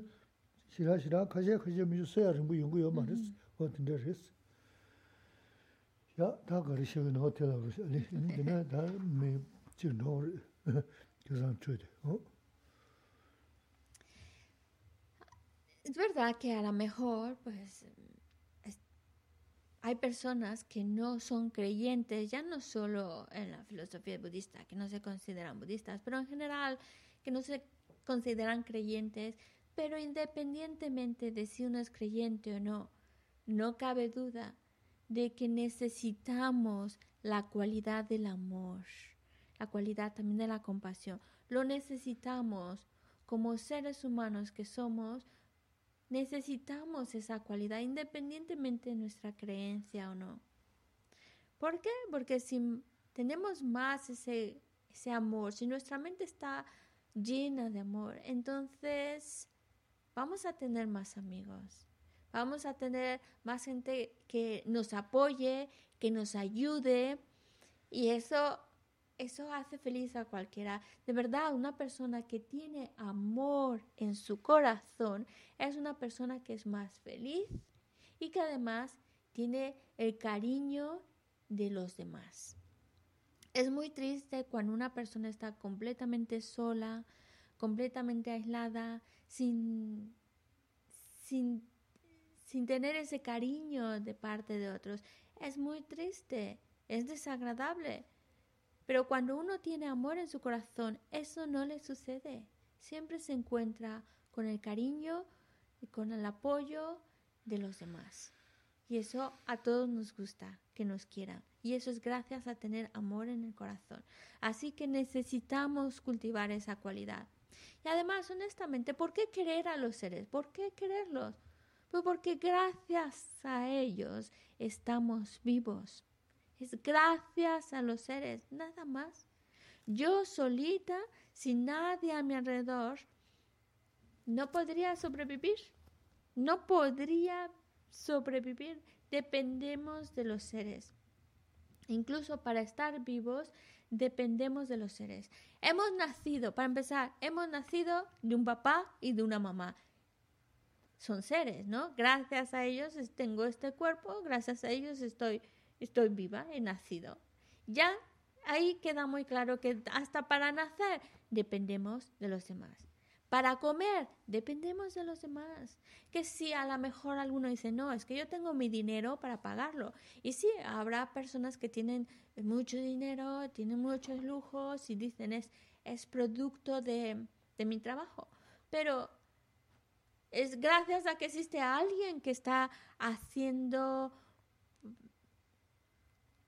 시라시라 가제 가제 미주 세야는 거 용거요 말했어 어떤데 했어 야, 다 거리시는 호텔하고 아니 근데 다메 지노 그래서 저대 어 Es verdad que a lo mejor, pues, hay personas que no son creyentes, ya no solo en la filosofía budista, que no se consideran budistas, pero en general que no se consideran creyentes, pero independientemente de si uno es creyente o no, no cabe duda de que necesitamos la cualidad del amor, la cualidad también de la compasión. Lo necesitamos como seres humanos que somos necesitamos esa cualidad independientemente de nuestra creencia o no. ¿Por qué? Porque si tenemos más ese, ese amor, si nuestra mente está llena de amor, entonces vamos a tener más amigos. Vamos a tener más gente que nos apoye, que nos ayude. Y eso eso hace feliz a cualquiera. De verdad, una persona que tiene amor en su corazón es una persona que es más feliz y que además tiene el cariño de los demás. Es muy triste cuando una persona está completamente sola, completamente aislada, sin, sin, sin tener ese cariño de parte de otros. Es muy triste, es desagradable. Pero cuando uno tiene amor en su corazón, eso no le sucede. Siempre se encuentra con el cariño y con el apoyo de los demás. Y eso a todos nos gusta, que nos quieran. Y eso es gracias a tener amor en el corazón. Así que necesitamos cultivar esa cualidad. Y además, honestamente, ¿por qué querer a los seres? ¿Por qué quererlos? Pues porque gracias a ellos estamos vivos. Es gracias a los seres, nada más. Yo solita, sin nadie a mi alrededor, no podría sobrevivir. No podría sobrevivir. Dependemos de los seres. Incluso para estar vivos, dependemos de los seres. Hemos nacido, para empezar, hemos nacido de un papá y de una mamá. Son seres, ¿no? Gracias a ellos tengo este cuerpo, gracias a ellos estoy estoy viva, he nacido. Ya ahí queda muy claro que hasta para nacer dependemos de los demás. Para comer dependemos de los demás. Que si a lo mejor alguno dice, no, es que yo tengo mi dinero para pagarlo. Y sí, habrá personas que tienen mucho dinero, tienen muchos lujos y dicen, es, es producto de, de mi trabajo. Pero es gracias a que existe alguien que está haciendo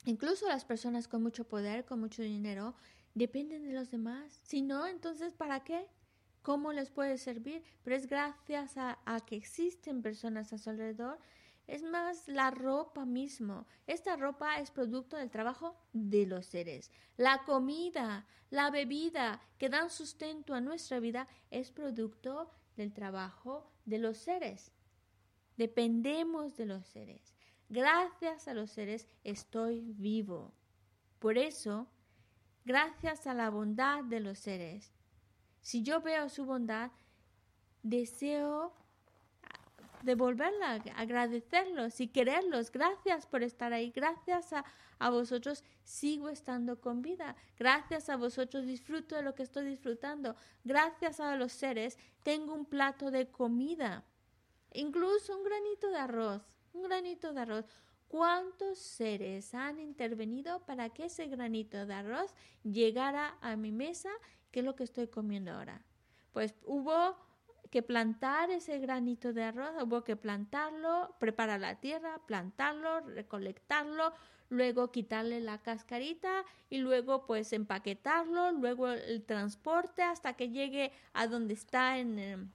Incluso las personas con mucho poder, con mucho dinero, dependen de los demás. Si no, entonces, ¿para qué? ¿Cómo les puede servir? Pero es gracias a, que existen personas a su alrededor. Es más, la ropa mismo. Esta ropa es producto del trabajo de los seres. La comida, la bebida que dan sustento a nuestra vida es producto del trabajo de los seres. Dependemos de los seres. Gracias a los seres estoy vivo. Por eso, gracias a la bondad de los seres, si yo veo su bondad, deseo devolverla, agradecerlos y quererlos. Gracias por estar ahí. Gracias a, a, vosotros sigo estando con vida. Gracias a vosotros disfruto de lo que estoy disfrutando. Gracias a los seres tengo un plato de comida. Incluso un granito de arroz. Un granito de arroz. ¿Cuántos seres han intervenido para que ese granito de arroz llegara a mi mesa? ¿Qué es lo que estoy comiendo ahora? Pues hubo que plantar ese granito de arroz, hubo que plantarlo, preparar la tierra, plantarlo, recolectarlo, luego quitarle la cascarita y luego pues empaquetarlo, luego el transporte hasta que llegue a donde está en, em,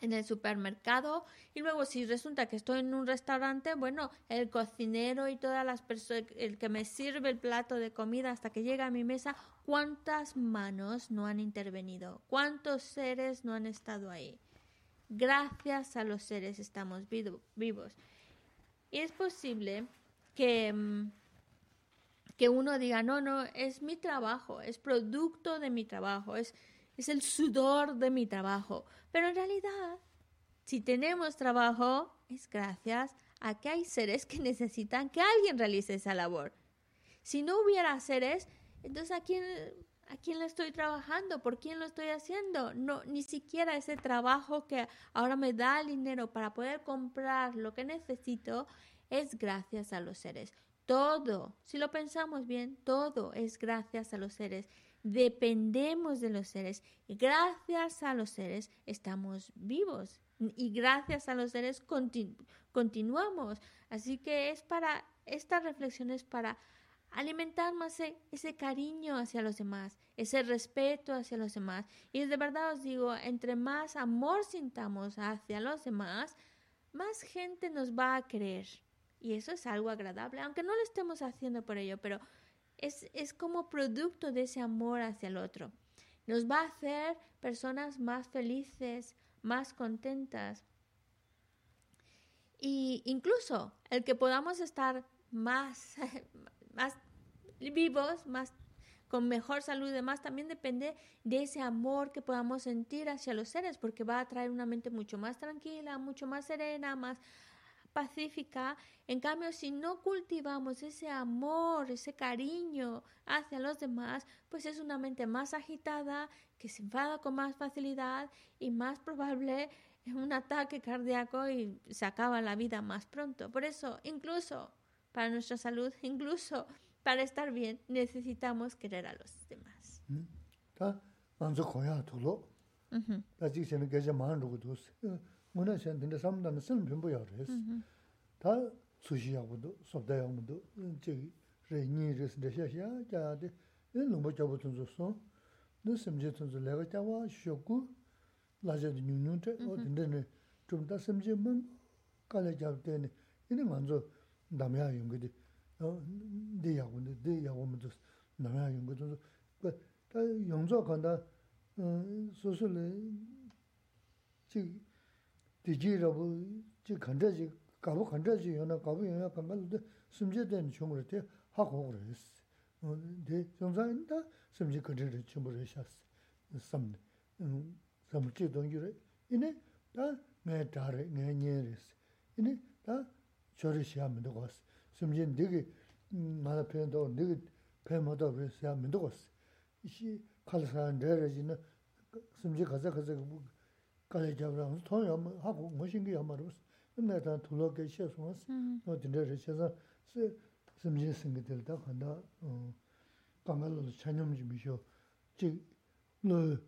en el supermercado y luego si resulta que estoy en un restaurante, bueno, el cocinero y todas las personas, el que me sirve el plato de comida hasta que llega a mi mesa, ¿cuántas manos no han intervenido? ¿Cuántos seres no han estado ahí? Gracias a los seres estamos vivos. Y es posible que, mm, que uno diga, no, no, es mi trabajo, es producto de mi trabajo, es es el sudor de mi trabajo. Pero en realidad, si tenemos trabajo, es gracias a que hay seres que necesitan que alguien realice esa labor. Si no hubiera seres, entonces ¿a quién, a quién le estoy trabajando? ¿Por quién lo estoy haciendo? No, ni siquiera ese trabajo que ahora me da el dinero para poder comprar lo que necesito es gracias a los seres. Todo, si lo pensamos bien, todo es gracias a los seres dependemos de los seres. Y gracias a los seres estamos vivos. Y gracias a los seres continuamos. Así que es para, esta reflexión es para alimentar más e, ese cariño hacia los demás, ese respeto hacia los demás. Y de verdad os digo, entre más amor sintamos hacia los demás, más gente nos va a creer. Y eso es algo agradable, aunque no lo estemos haciendo por ello, pero es, como producto de ese amor hacia el otro. Nos va a hacer personas más felices, más contentas. Y incluso el que podamos estar más, más vivos, más con mejor salud y demás, también depende de ese amor que podamos sentir hacia los seres, porque va a traer una mente mucho más tranquila, mucho más serena, más pacífica. En cambio, si no cultivamos ese amor, ese cariño hacia los demás, pues es una mente más agitada, que se enfada con más facilidad y más probable un ataque cardíaco y se acaba la vida más pronto. Por eso, incluso para nuestra salud, incluso para estar bien, necesitamos querer a los demás. ngūna xiān tīndā samdāna sīn pīmbu yā rēs. Tā sūshī yā gudu, sōbdā yā gudu, chīgī rē nī rēs dā xiā xiā jā dī, nī lūmbā chabu tūnzu sōng, nī simjī tūnzu lēgā chā wā shioku, lā chā dī nyūng nyūng chā, o tīndā nī chūm tā simjī mōng kālā chā bī tēni, nī ngā nzō dām yā yung gudī, dī yā gudu, dī yā gu mū tūs, dām yā yung gudu, tā yung zō kāndā sūsū lī chīgī 디지 라 부 지 간다지 가부 간다지 요나 가부 요나 간갈도 숨제된 총으로 돼 하고 그랬어. 어, 네, 정상인다. 숨제 그대로 전부를 셨어. 섬 음, 섬지 동규래. 이네 다 매다래 내년이랬어. 이네 다 저를 시하면 되고 왔어. 숨제 되게 마나 편도 되게 배모도 그래서 하면 되고 왔어. 이시 칼사한 데르지는 숨제 가자 가자 kare jabrang, ton yama, haku ngoshingi yama rus, imna tan tulo ke she sungas, no dinda re she san, se simjin singi dil da khanda kanga lo chanyam ji misho, chik lo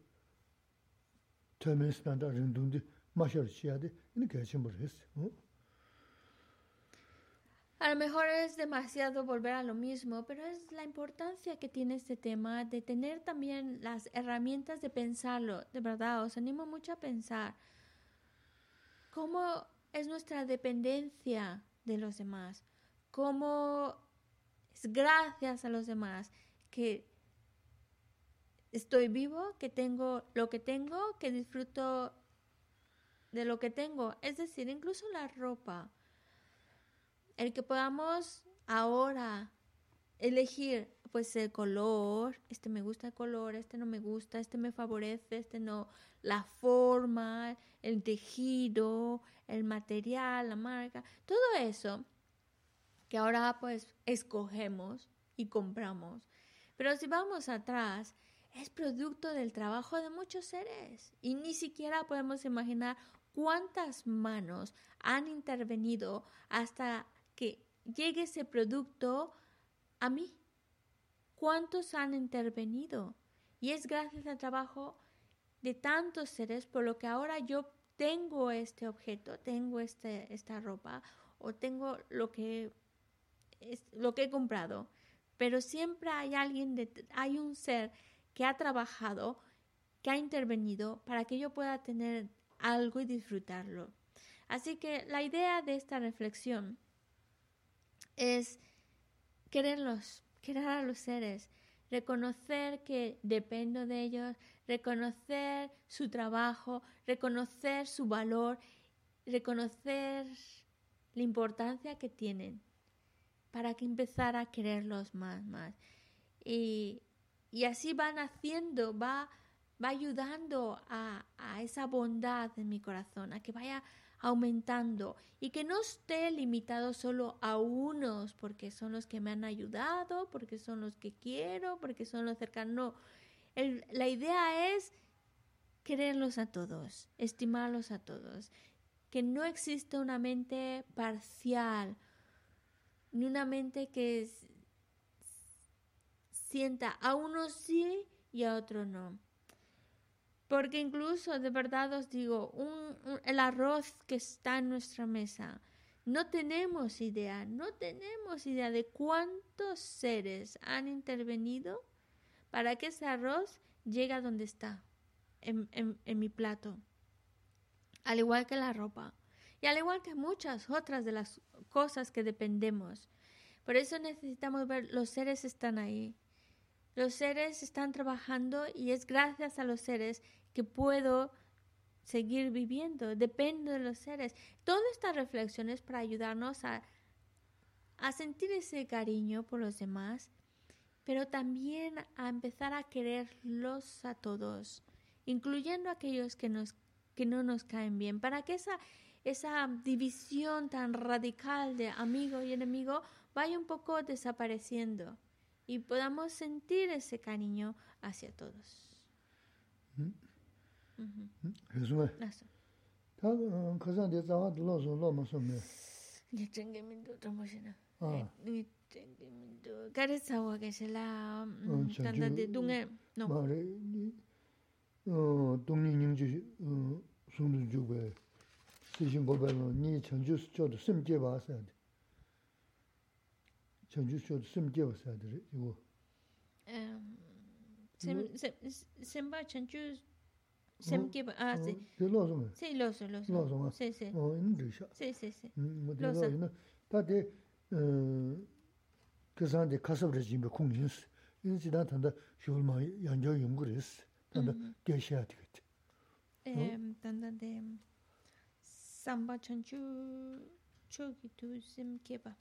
teme sinanda ringdung di mashar chiya di, ini kaya chimbo res. A lo mejor es demasiado volver a lo mismo, pero es la importancia que tiene este tema de tener también las herramientas de pensarlo. De verdad, os animo mucho a pensar cómo es nuestra dependencia de los demás, cómo es gracias a los demás que estoy vivo, que tengo lo que tengo, que disfruto de lo que tengo. Es decir, incluso la ropa el que podamos ahora elegir pues el color, este me gusta el color, este no me gusta, este me favorece, este no, la forma, el tejido, el material, la marca, todo eso que ahora pues escogemos y compramos. Pero si vamos atrás, es producto del trabajo de muchos seres y ni siquiera podemos imaginar cuántas manos han intervenido hasta que llegue ese producto a mí. ¿Cuántos han intervenido? Y es gracias al trabajo de tantos seres por lo que ahora yo tengo este objeto, tengo este, esta ropa o tengo lo que, es, lo que he comprado. Pero siempre hay alguien, hay un ser que ha trabajado, que ha intervenido para que yo pueda tener algo y disfrutarlo. Así que la idea de esta reflexión es quererlos, querer a los seres, reconocer que dependo de ellos, reconocer su trabajo, reconocer su valor, reconocer la importancia que tienen para que empezar a quererlos más, más. Y, y así van haciendo, va, va ayudando a, a esa bondad en mi corazón, a que vaya aumentando y que no esté limitado solo a unos porque son los que me han ayudado, porque son los que quiero, porque son los cercanos. No, la idea es quererlos a todos, estimarlos a todos, que no existe una mente parcial, ni una mente que sienta a unos sí y a otros no. Porque incluso, de verdad os digo, el arroz que está en nuestra mesa, no tenemos idea, no tenemos idea de cuántos seres han intervenido para que ese arroz llegue a donde está, en mi plato. Al igual que la ropa. Y al igual que muchas otras de las cosas que dependemos. Por eso necesitamos ver, los seres están ahí. Los seres están trabajando y es gracias a los seres que puedo seguir viviendo. Depende de los seres. Todas estas reflexiones para ayudarnos a, a sentir ese cariño por los demás, pero también a empezar a quererlos a todos, incluyendo a aquellos que, nos, que no nos caen bien, para que esa, esa división tan radical de amigo y enemigo vaya un poco desapareciendo y podamos sentir ese cariño hacia todos. ¿Mm? 그래서 다 그래서 이제 자와 둘러서 로마서 뭐 이제 쟁게민도 좀 보시나. 이 쟁게민도. 가르쳐 와 계실라. 단단데 동에 노 말에 어 동님님 주 손을 주고 대신 거면 니 전주 수조도 심게 봐서 돼. 전주 수조도 심게 봐서 돼 이거. 음 셈바 전주 semke ba a se de lo so me se lo so lo so se se o in de sha se se se mo de lo ina ta de ke san de kasab re jim be kung yin su in ji da tan da shul ma yan jo yung gu res tan da ge sha de ge em tan da de samba chan chu chu gi tu semke ba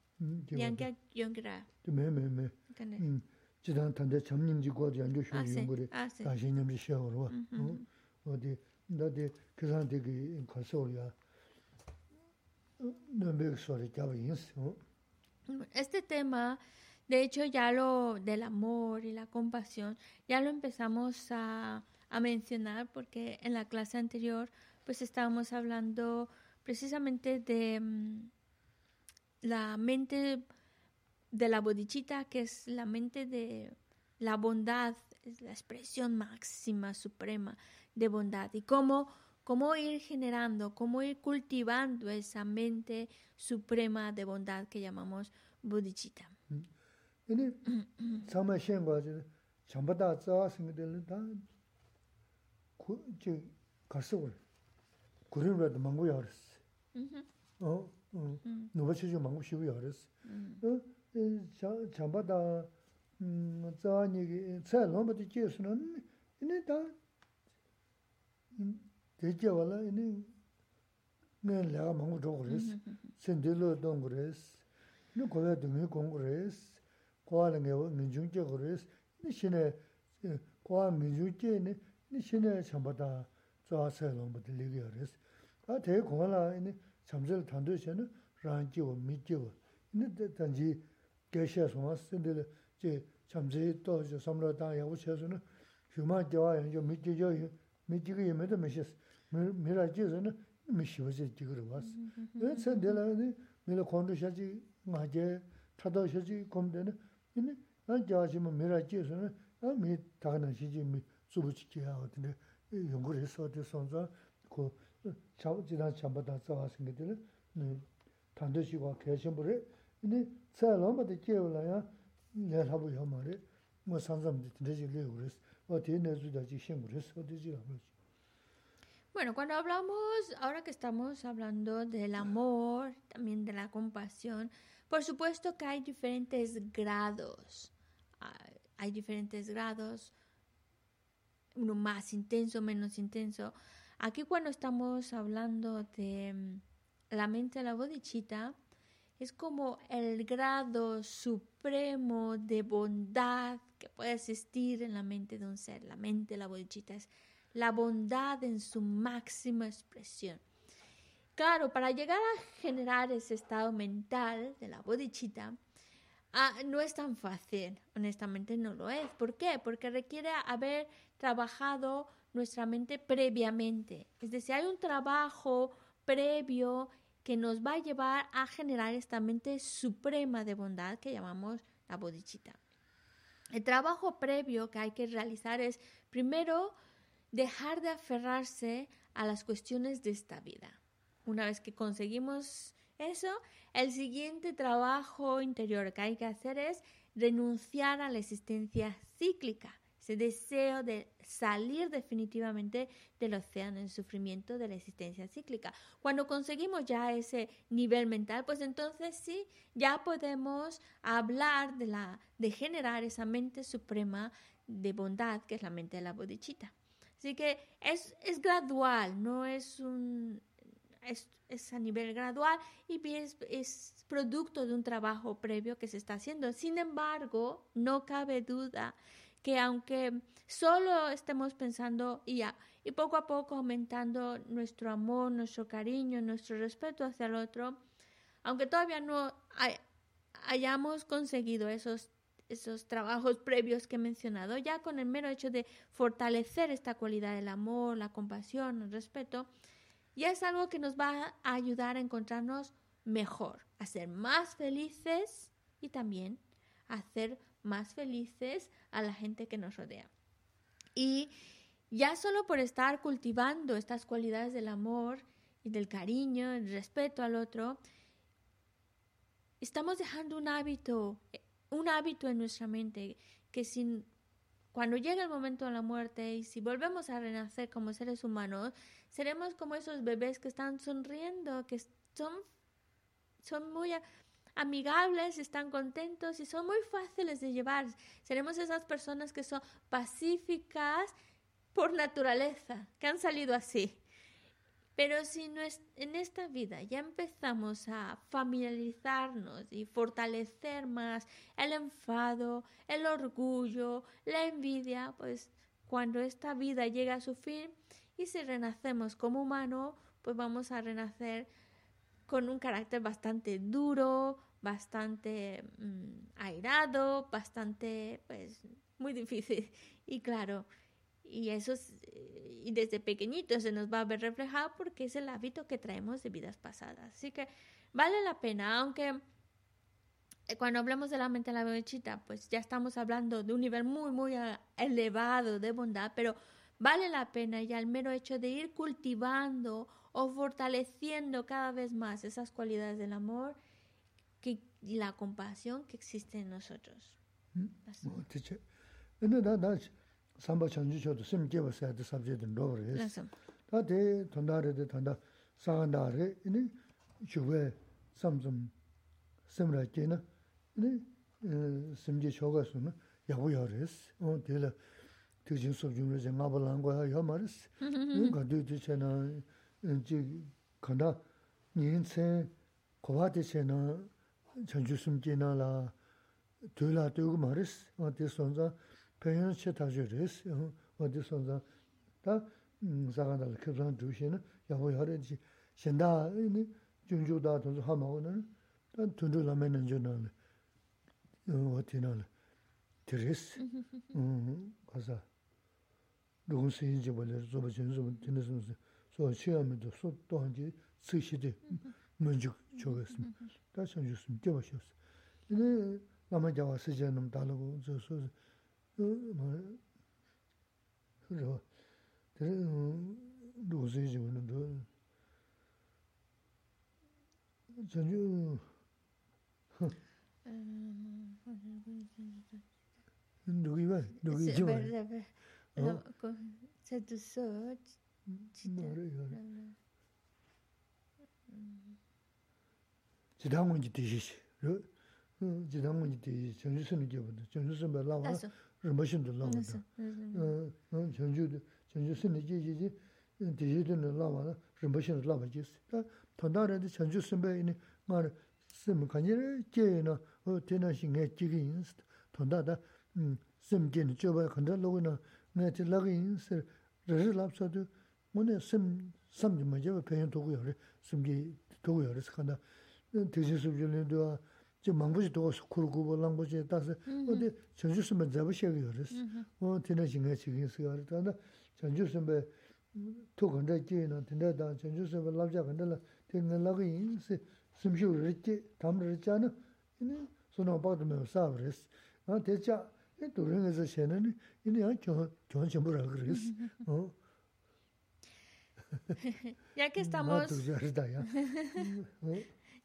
yan ga yung ra de me me me kan 지단 단대 점님지 고 연구 쇼 연구를 다시 님지 쇼로 응 Este tema, de hecho, ya lo del amor y la compasión, ya lo empezamos a, a mencionar porque en la clase anterior, pues estábamos hablando precisamente de mm, la mente de la bodichita, que es la mente de la bondad, es la expresión máxima, suprema de bondad y cómo, cómo ir generando, cómo ir cultivando esa mente suprema de bondad que llamamos bodhicitta. geche wala ini nga laga mangu chogu res, sendilo dongu res, ini kwaya dungi kongu res, kwaya langa minchung che gu res, ini shine kwaya minchung che ini, ini shine chambata zwa say lomba di ligya res. A te kwaya la ini chamsel tando shene rangi wa miki wa, ini tanji geche suma sendilo che chamsel to samra tanga yagu che suna, shuma jawa yang jo miki jo yung, mi jiga ye meda mishis, mi raji zana mi shivazi jiga rwas. E tsan dela mi la kondo shaji nga je, tado shaji komde na, ini an jaji ma mi raji zana, an mi tagana shiji mi tsubu chiki ya wadine, yungu resa wadine sonza, ko jidan chamba dan tsawa singa dila, tanda shigwa kaya shambu re, ini tsaya lamba de kiewa la ya, nga rabu ya ma re, nga sanzam de tindaji le yu resa. Bueno, cuando hablamos, ahora que estamos hablando del amor, también de la compasión, por supuesto que hay diferentes grados. Hay diferentes grados, uno más intenso, menos intenso. Aquí cuando estamos hablando de mm, la mente de la bodichita, es como el grado supremo de bondad que puede existir en la mente de un ser. La mente de la bodichita es la bondad en su máxima expresión. Claro, para llegar a generar ese estado mental de la bodichita, Ah, no es tan fácil, honestamente no lo es. ¿Por qué? Porque requiere haber trabajado nuestra mente previamente. Es decir, hay un trabajo previo que nos va a llevar a generar esta mente suprema de bondad que llamamos la bodichita. El trabajo previo que hay que realizar es, primero, dejar de aferrarse a las cuestiones de esta vida. Una vez que conseguimos eso, el siguiente trabajo interior que hay que hacer es renunciar a la existencia cíclica, ese deseo de salir definitivamente del océano en sufrimiento de la existencia cíclica. Cuando conseguimos ya ese nivel mental, pues entonces sí, ya podemos hablar de, la, de generar esa mente suprema de bondad, que es la mente de la bodichita. Así que es, es gradual, no es un, es, a nivel gradual y es, es, producto de un trabajo previo que se está haciendo. Sin embargo, no cabe duda que aunque solo estemos pensando y, y poco a poco aumentando nuestro amor, nuestro cariño, nuestro respeto hacia el otro, aunque todavía no hayamos conseguido esos esos trabajos previos que he mencionado, ya con el mero hecho de fortalecer esta cualidad del amor, la compasión, el respeto, y es algo que nos va a ayudar a encontrarnos mejor, a ser más felices y también a hacer más felices a la gente que nos rodea. Y ya solo por estar cultivando estas cualidades del amor y del cariño, el respeto al otro, estamos dejando un hábito, un hábito en nuestra mente que sin cuando llegue el momento de la muerte y si volvemos a renacer como seres humanos, seremos como esos bebés que están sonriendo, que son, son muy amigables, están contentos y son muy fáciles de llevar. Seremos esas personas que son pacíficas por naturaleza, que han salido así. Pero si no es, en esta vida ya empezamos a familiarizarnos y fortalecer más el enfado, el orgullo, la envidia, pues cuando esta vida llega a su fin y si renacemos como humano, pues vamos a renacer con un carácter bastante duro, bastante mm, airado, bastante, pues, muy difícil. Y claro, y eso eh, y desde pequeñito se nos va a ver reflejado porque es el hábito que traemos de vidas pasadas. Así que vale la pena, aunque eh, cuando hablamos de la mente de la bebechita, pues ya estamos hablando de un nivel muy, muy ah, elevado de bondad, pero vale la pena ya el mero hecho de ir cultivando o fortaleciendo cada vez más esas cualidades del amor que, y la compasión que existe en nosotros. 지 간다 니인세 고바데세나 전주숨지나라 둘라 되고 말스 어.디 손자 표현 체타저레스 어.디 손자 다 자간달 그런 두시는 야호야레지. 신다 이 중주다 돈도 하마고는 단 돈들라면은 저는 어디는 드레스 음 가서 누군지 이제 뭐를 좀 전수 드는 so 시험도 소 또한지 스시디 문죽 저겠음 다시 좀 주스면 되고 싶어 근데 남아 자와 쓰자는 달고 저소 그래서 로제 지원은 더 전주 누구야 누구지 뭐 제도 서 지당원지 되시시. 그 지당원지 되시. 전주선이 겨보다. 전주선 봐 나와. 뭐신도 나온다. 어, 전주 전주선이 지지지. 되시든 나와. 뭐신도 나와. 지스. 더나래도 전주선 봐 이니 말 쓰면 간이래 제나 어 대나신 게 지긴 돈다다. 음 쌤겐 줘봐 근데 로그나. 내가 들라긴 쓰 르르랍서도 kanda, tixin sub ji lin duwa, 저 망부지 도 쿠르쿠보 랑부지 다스 어디 전주스면 잡으셔야 그랬어. 어 되는 신경 지금 있어요. 그러다 전주스면 또 근데 이제는 된다다 전주스면 랍자 근데 되는 라고 인스 심쇼를 이제 담을 있잖아. 이제 손을 받으면 사버렸어. 어 대자 이 도령에서 셔는 이제 저 좋은 정보라 그랬어. 어 ya que estamos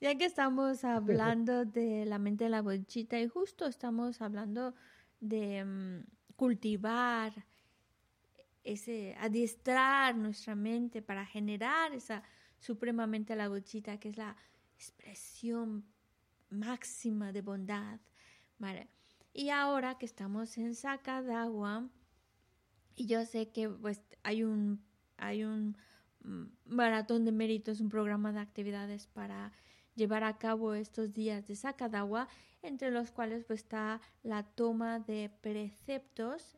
Ya que estamos hablando de la mente de la bolchita y justo estamos hablando de mm, cultivar ese, adiestrar nuestra mente para generar esa supremamente la bolchita que es la expresión máxima de bondad. Y ahora que estamos en saca de agua, y yo sé que pues hay un, hay un maratón de méritos, un programa de actividades para llevar a cabo estos días de Sakadawa, entre los cuales pues está la toma de preceptos.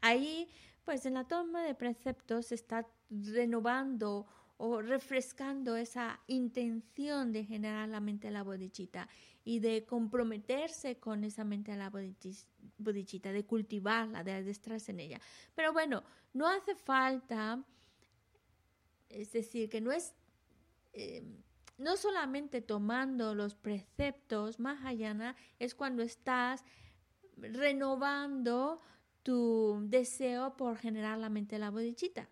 Ahí, pues en la toma de preceptos se está renovando o refrescando esa intención de generar la mente de la bodichita y de comprometerse con esa mente de la bodichita, de cultivarla, de adestrarse en ella. Pero bueno, no hace falta, es decir, que no es... Eh, no solamente tomando los preceptos, Mahayana, es cuando estás renovando tu deseo por generar la mente de la bodichita.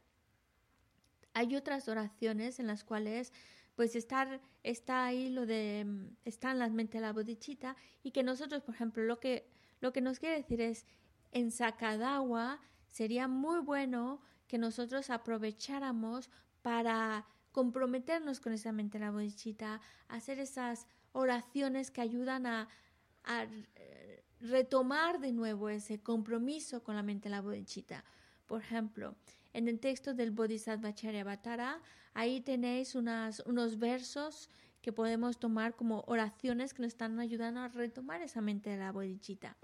Hay otras oraciones en las cuales pues estar, está ahí lo de, está en la mente de la bodichita y que nosotros, por ejemplo, lo que, lo que nos quiere decir es, en Sakadawa sería muy bueno que nosotros aprovecháramos para comprometernos con esa mente la bodichita, hacer esas oraciones que ayudan a, eh, retomar de nuevo ese compromiso con la mente la bodichita. Por ejemplo, en el texto del Bodhisattva Charyavatara, ahí tenéis unas, unos versos que podemos tomar como oraciones que nos están ayudando a retomar esa mente de la bodichita.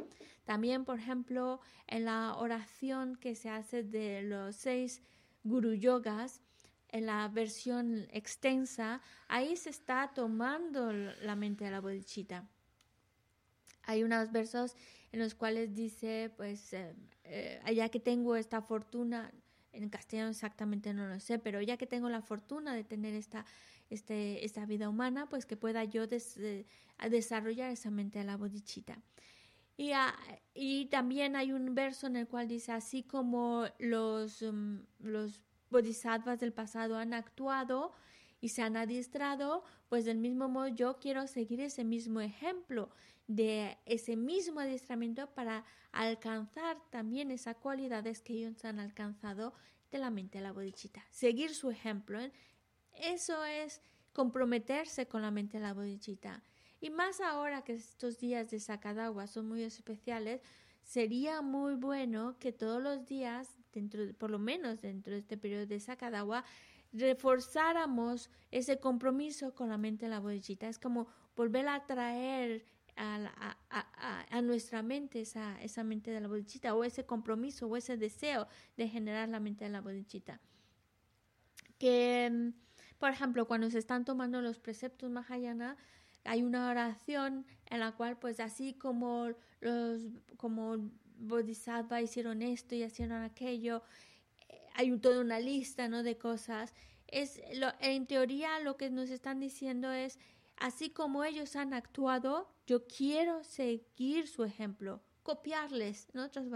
También, por ejemplo, en la oración que se hace de los seis guru yogas, en la versión extensa, ahí se está tomando la mente de la bodichita. Hay unos versos en los cuales dice, pues, eh, eh, ya que tengo esta fortuna, en castellano exactamente no lo sé, pero ya que tengo la fortuna de tener esta, este, esta vida humana, pues que pueda yo desarrollar esa mente de la bodichita. Y, y, también hay un verso en el cual dice, así como los, mm, los bodhisattvas del pasado han actuado y se han adiestrado, pues del mismo modo yo quiero seguir ese mismo ejemplo de ese mismo adiestramiento para alcanzar también esas cualidades que ellos han alcanzado de la mente de la bodichita. Seguir su ejemplo. ¿eh? Eso es comprometerse con la mente de la bodichita. Y más ahora que estos días de Sakadawa son muy especiales, sería muy bueno que todos los días dentro, por lo menos dentro de este periodo de Sakadawa, reforzáramos ese compromiso con la mente de la bodichita. Es como volver a traer a, a, a, nuestra mente esa, esa mente de la bodichita o ese compromiso o ese deseo de generar la mente de la bodichita. Que, por ejemplo, cuando se están tomando los preceptos Mahayana, hay una oración en la cual, pues así como los como Bodhisattva hicieron esto y hicieron aquello, eh, hay toda una lista ¿no? de cosas. Es en teoría lo que nos están diciendo es Así como ellos han actuado, yo quiero seguir su ejemplo, copiarles, en otras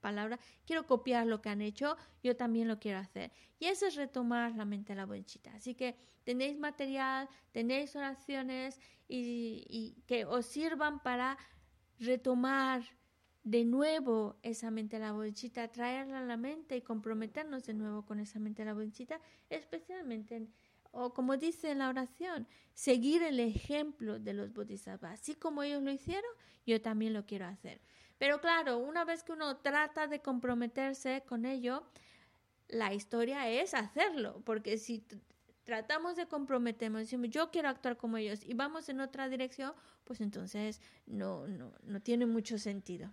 palabras, quiero copiar lo que han hecho, yo también lo quiero hacer. Y eso es retomar la mente de la bonchita. Así que tenéis material, tenéis oraciones y, que os sirvan para retomar de nuevo esa mente de la bonchita, traerla a la mente y comprometernos de nuevo con esa mente de la bonchita, especialmente en o como dice en la oración, seguir el ejemplo de los bodhisattvas. Así como ellos lo hicieron, yo también lo quiero hacer. Pero claro, una vez que uno trata de comprometerse con ello, la historia es hacerlo, porque si tratamos de comprometernos, decimos yo quiero actuar como ellos y vamos en otra dirección, pues entonces no, no, no tiene mucho sentido.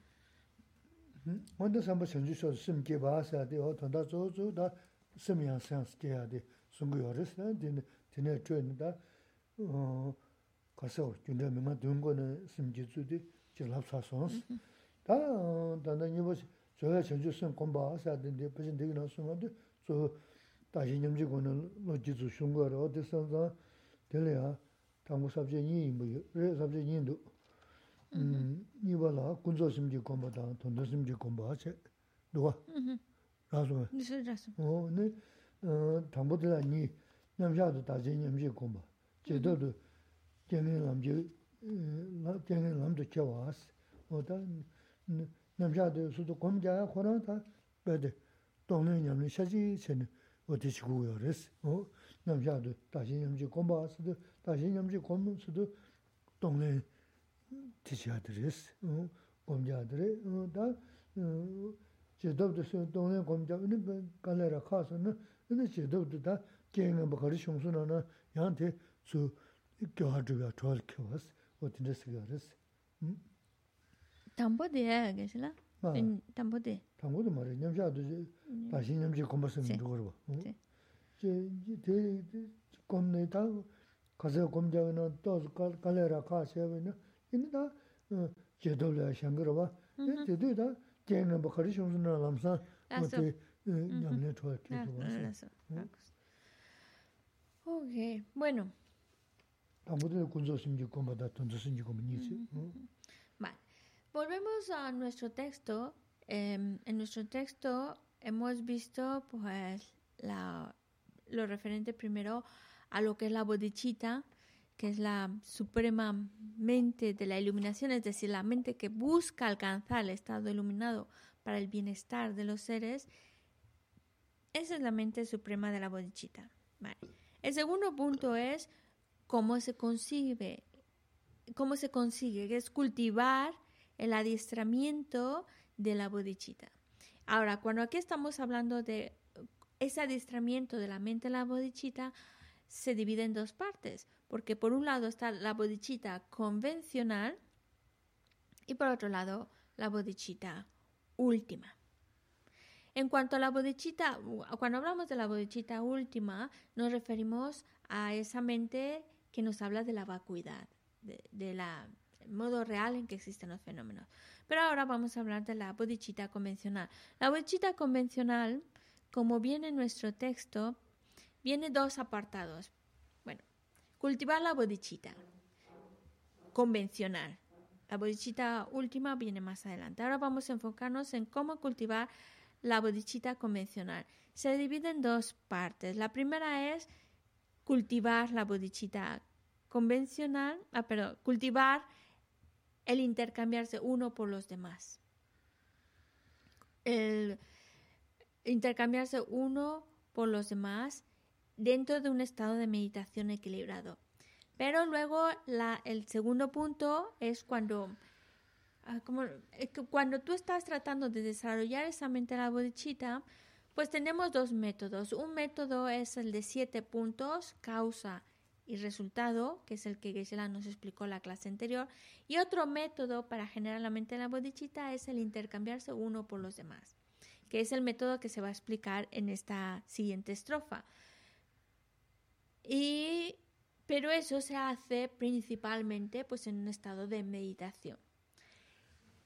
먼저 삼바 전주소 심게 봐서 돼. 어 돈다 조조다 심이야 센스게 하디. 송고여스 네 디네 트윈다 어 가서 근데 뭔가 된 거는 심지주디 질합사선스. 다 단단 이거 저야 전주선 공부하셔야 되는데 무슨 되긴 하면서도 저 다시 염지 거는 로지주 슝거로 어디선가 될래야 당고 삽제 이 뭐래 삽제 이도 보다 니 남자도 다제 냠지 공부 제도도 걔네 남지 나 걔네 남도 켜와스 어다 남자도 수도 공자야 코로나다 베데 동네 냠니 샤지 chen 어디 지구요 그랬어 어 남자도 다시 냠지 공부하스도 다시 냠지 공부스도 동네 tishyadres, gomjadre, da chedabdo sun, dongen gomja, ini galera khaso na, ini chedabdo da genga bakari shungsu na na, yaan te su gyawadruga chol kyawas, otinde sigares. Tambo deya gashila? Tambo de? Tambo de mara, nyamshadu, dashi nyamshi gombasa mdhugarwa. Te gomne ta, kasa gomja na, tos galera khaso ya na, Tambo de? Tambo de mara, nyamsha dhu dashi nyamshi kumbasa nindhukarwa. Che, te, kumne ta, kasa kumjaga na tozu kalera kaa shewa na, ene da che dhubya shangarwa, te dhe da kenga bakari shungsuna lamsa, Ok, bueno. Vale. Volvemos a nuestro texto. en nuestro texto hemos visto pues la, lo referente primero a lo que es la bodichita, que es la suprema mente de la iluminación, es decir, la mente que busca alcanzar el estado iluminado para el bienestar de los seres esa es la mente suprema de la bodichita. El segundo punto es cómo se consigue, cómo se consigue, que es cultivar el adiestramiento de la bodichita. Ahora, cuando aquí estamos hablando de ese adiestramiento de la mente de la bodichita, se divide en dos partes, porque por un lado está la bodichita convencional y por otro lado la bodichita última. En cuanto a la bodichita, cuando hablamos de la bodichita última, nos referimos a esa mente que nos habla de la vacuidad, de, la modo real en que existen los fenómenos. Pero ahora vamos a hablar de la bodichita convencional. La bodichita convencional, como viene en nuestro texto, viene dos apartados. Bueno, cultivar la bodichita convencional. La bodichita última viene más adelante. Ahora vamos a enfocarnos en cómo cultivar la bodichita convencional. Se divide en dos partes. La primera es cultivar la bodichita convencional, ah, perdón, cultivar el intercambiarse uno por los demás. El intercambiarse uno por los demás dentro de un estado de meditación equilibrado. Pero luego la, el segundo punto es cuando Ah, como, cuando tú estás tratando de desarrollar esa mente la bodichita, pues tenemos dos métodos. Un método es el de siete puntos, causa, y resultado, que es el que Geshe-la nos explicó en la clase anterior, y otro método para generar la mente en la bodhicitta es el intercambiarse uno por los demás, que es el método que se va a explicar en esta siguiente estrofa. Y, pero eso se hace principalmente pues, en un estado de meditación.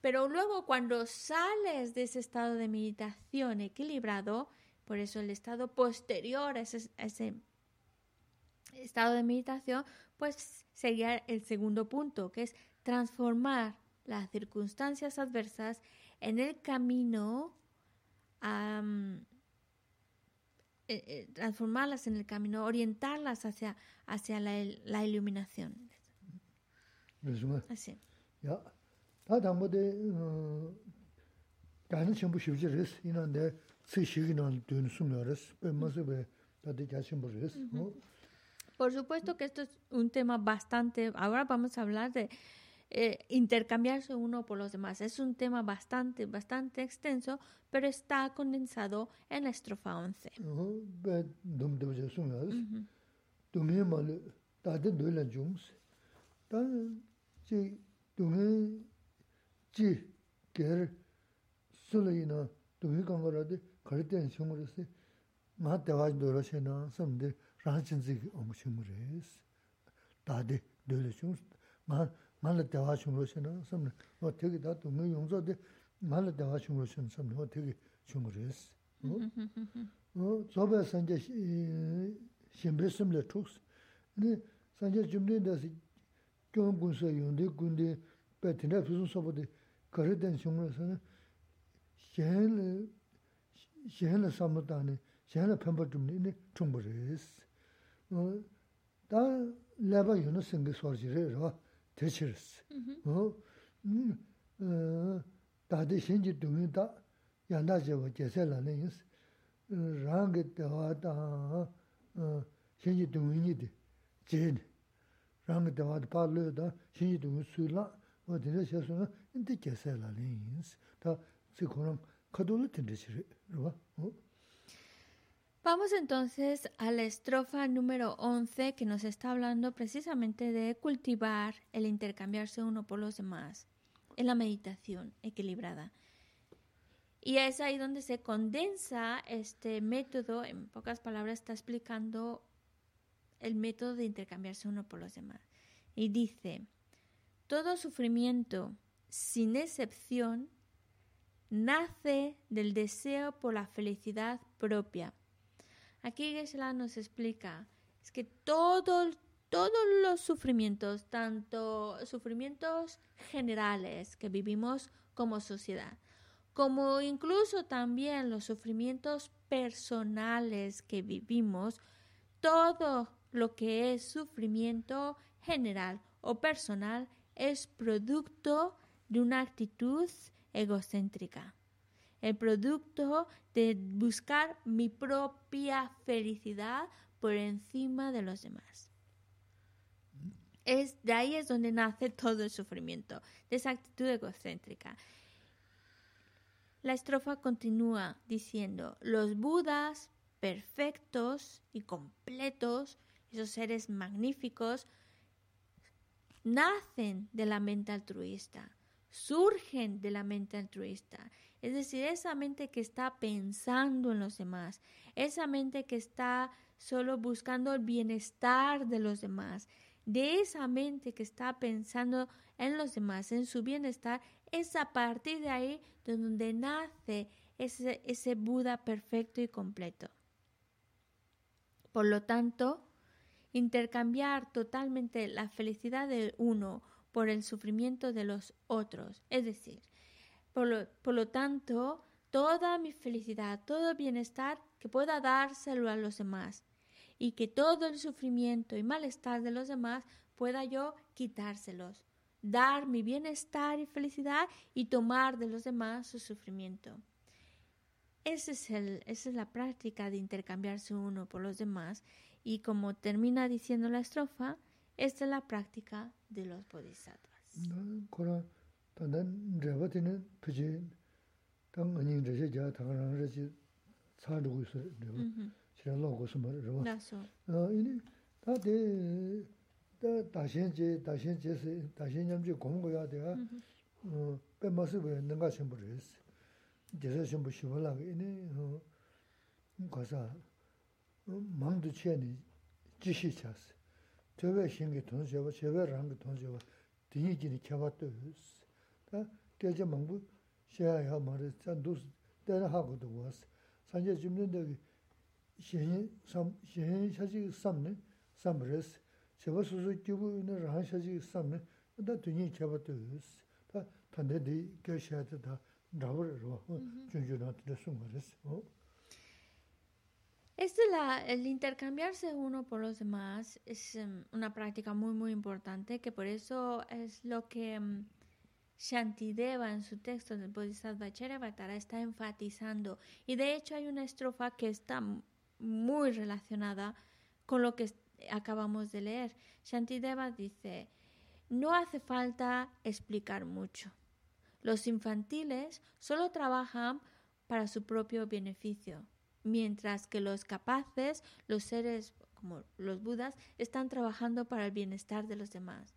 Pero luego cuando sales de ese estado de meditación equilibrado, por eso el estado posterior a ese, estado de meditación, pues sería el segundo punto, que es transformar las circunstancias adversas en el camino, eh, eh, transformarlas en el camino, orientarlas hacia, hacia la, la iluminación. Así. Por supuesto que esto es un tema bastante, ahora vamos a hablar de eh, intercambiarse uno por los demás. Es un tema bastante, bastante extenso, pero está condensado en la estrofa 11. 말라 대화 중으로 신은 섬 어떻게 다 동네 용서데 말라 대화 중으로 신은 섬 어떻게 중으로 했어. 어? 저배 선제 심브스음레 툭스 근데 선제 좀네데서 좀 군서 용데 군데 배트네 무슨 소보데 거래된 중으로서는 셴 셴을 삼다네 셴을 펌버 좀네 총버스 어.다 레바 유노 생기 소지래요. 대치르스. 어? 다디 신지 동이다 양다제와 제세라는 인스 랑게 대화다. 신지 동이니데 제네 랑게 대화다. 팔르다. 신지 동이 수라. 어디서 셔서는 인데 제세라는 인스 다 지금 카돌로 된대지 봐 어? Vamos entonces a la estrofa número 11 que nos está hablando precisamente de cultivar el intercambiarse uno por los demás en la meditación equilibrada. Y es ahí donde se condensa este método, en pocas palabras está explicando el método de intercambiarse uno por los demás. Y dice, todo sufrimiento, sin excepción, nace del deseo por la felicidad propia. Aquí Geshe nos explica es que todos los sufrimientos, tanto sufrimientos generales que vivimos como sociedad, como incluso también los sufrimientos personales que vivimos, todo lo que es sufrimiento general o personal es producto de una actitud egocéntrica, el producto de buscar mi propia felicidad por encima de los demás. Es, de ahí es donde nace todo el sufrimiento, de esa actitud egocéntrica. La estrofa continúa diciendo, los budas perfectos y completos, esos seres magníficos, nacen de la mente altruista, surgen de la mente altruista. Es decir, esa mente que está pensando en los demás, esa mente que está solo buscando el bienestar de los demás, de esa mente que está pensando en los demás, en su bienestar, es a partir de ahí donde nace ese, ese Buda perfecto y completo. Por lo tanto, intercambiar totalmente la felicidad de uno por el sufrimiento de los otros. Es decir, por lo, tanto, toda mi felicidad, todo bienestar, que pueda dárselo a los demás y que todo el sufrimiento y malestar de los demás pueda yo quitárselos, dar mi bienestar y felicidad y tomar de los demás su sufrimiento. Ese es el, esa es la práctica de intercambiarse uno por los demás y como termina diciendo la estrofa, esta es la práctica de los bodhisattvas. Tā tē, 제베 신기 돈 제베 제베 랑기 돈 제베 디기니 개봤도 유스. 다 계제 망부 샤야 말에 잔두스 때나 하고도 와스 산제 집는데 신이 삼 신이 사지 삼네? 삼브레스. 제베 수수 끼고 있는 랑 사지 삼네? 다 돈이 개봤도 유스. 다 단데디 계셔야 다 나버로 준주나한테 쓴 거랬어. 어? Este la, el intercambiarse uno por los demás es um, una práctica muy muy importante que por eso es lo que um, Shantideva en su texto del Bodhisattva Charyavatara está enfatizando y de hecho hay una estrofa que está muy relacionada con lo que acabamos de leer. Shantideva dice, no hace falta explicar mucho. Los infantiles solo trabajan para su propio beneficio, mientras que los capaces, los seres como los budas, están trabajando para el bienestar de los demás.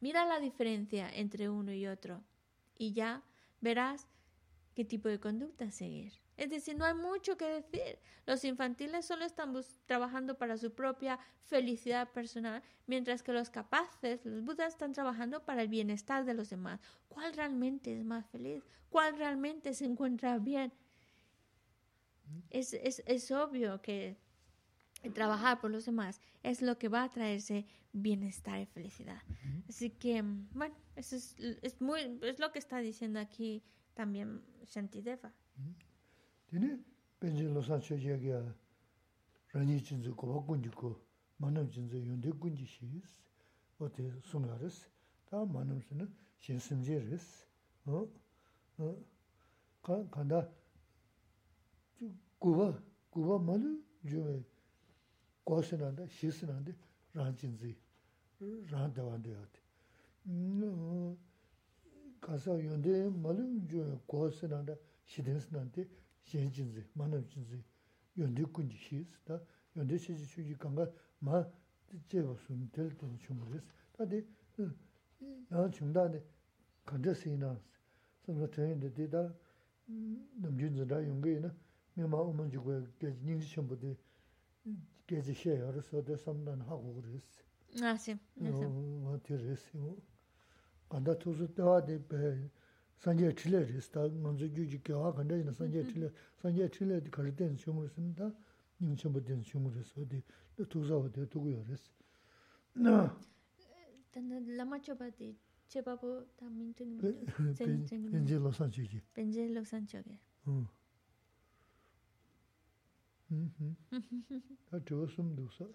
Mira la diferencia entre uno y otro y ya verás qué tipo de conducta seguir. Es decir, no hay mucho que decir. Los infantiles solo están trabajando para su propia felicidad personal, mientras que los capaces, los budas, están trabajando para el bienestar de los demás. ¿Cuál realmente es más feliz? ¿Cuál realmente se encuentra bien? Es, es, es obvio que trabajar por los demás es lo que va a traerse bienestar y felicidad. Así que, bueno, eso es, es, muy, es lo que está diciendo aquí también Shantideva. Penche chinzu kunji ku manam chinzu yondi kunji shiis, o te sunga res, ta manam sina shen simje res. Kanda guba, guba malu juwe kwasi nanda, shisi nanda rang jinzi, rang dawanda yawdi. Kansa yonde malu juwe kwasi nanda, shidensi nanda, shen jinzi, manam jinzi, yonde kunji shisi, da yonde shiji shuji kanga ma jeba suni tel teni chumburis. Tadi yang chumdani kanda sinansi, samla tenyi de di da namjinzi da yungayi na, 미마 오면 주고 계지 닝지 쳔부디 계지 셰여로 소데 섬난 하고 그랬어. 나심. 나심. 뭐 들으시고 간다 투즈 대화데 배 산제 칠레 리스타 먼저 주지 겨와 간다 이나 산제 칠레 산제 칠레 거르된 쳔으로 쓴다. 닝 쳔부디 쳔으로 소데 투자오데 두고요 그랬어. 나. 단단 라마 쳐바디 제바보 다 민트님 벤젤로 산치기 벤젤로 산치게 응. 다 조숨 두서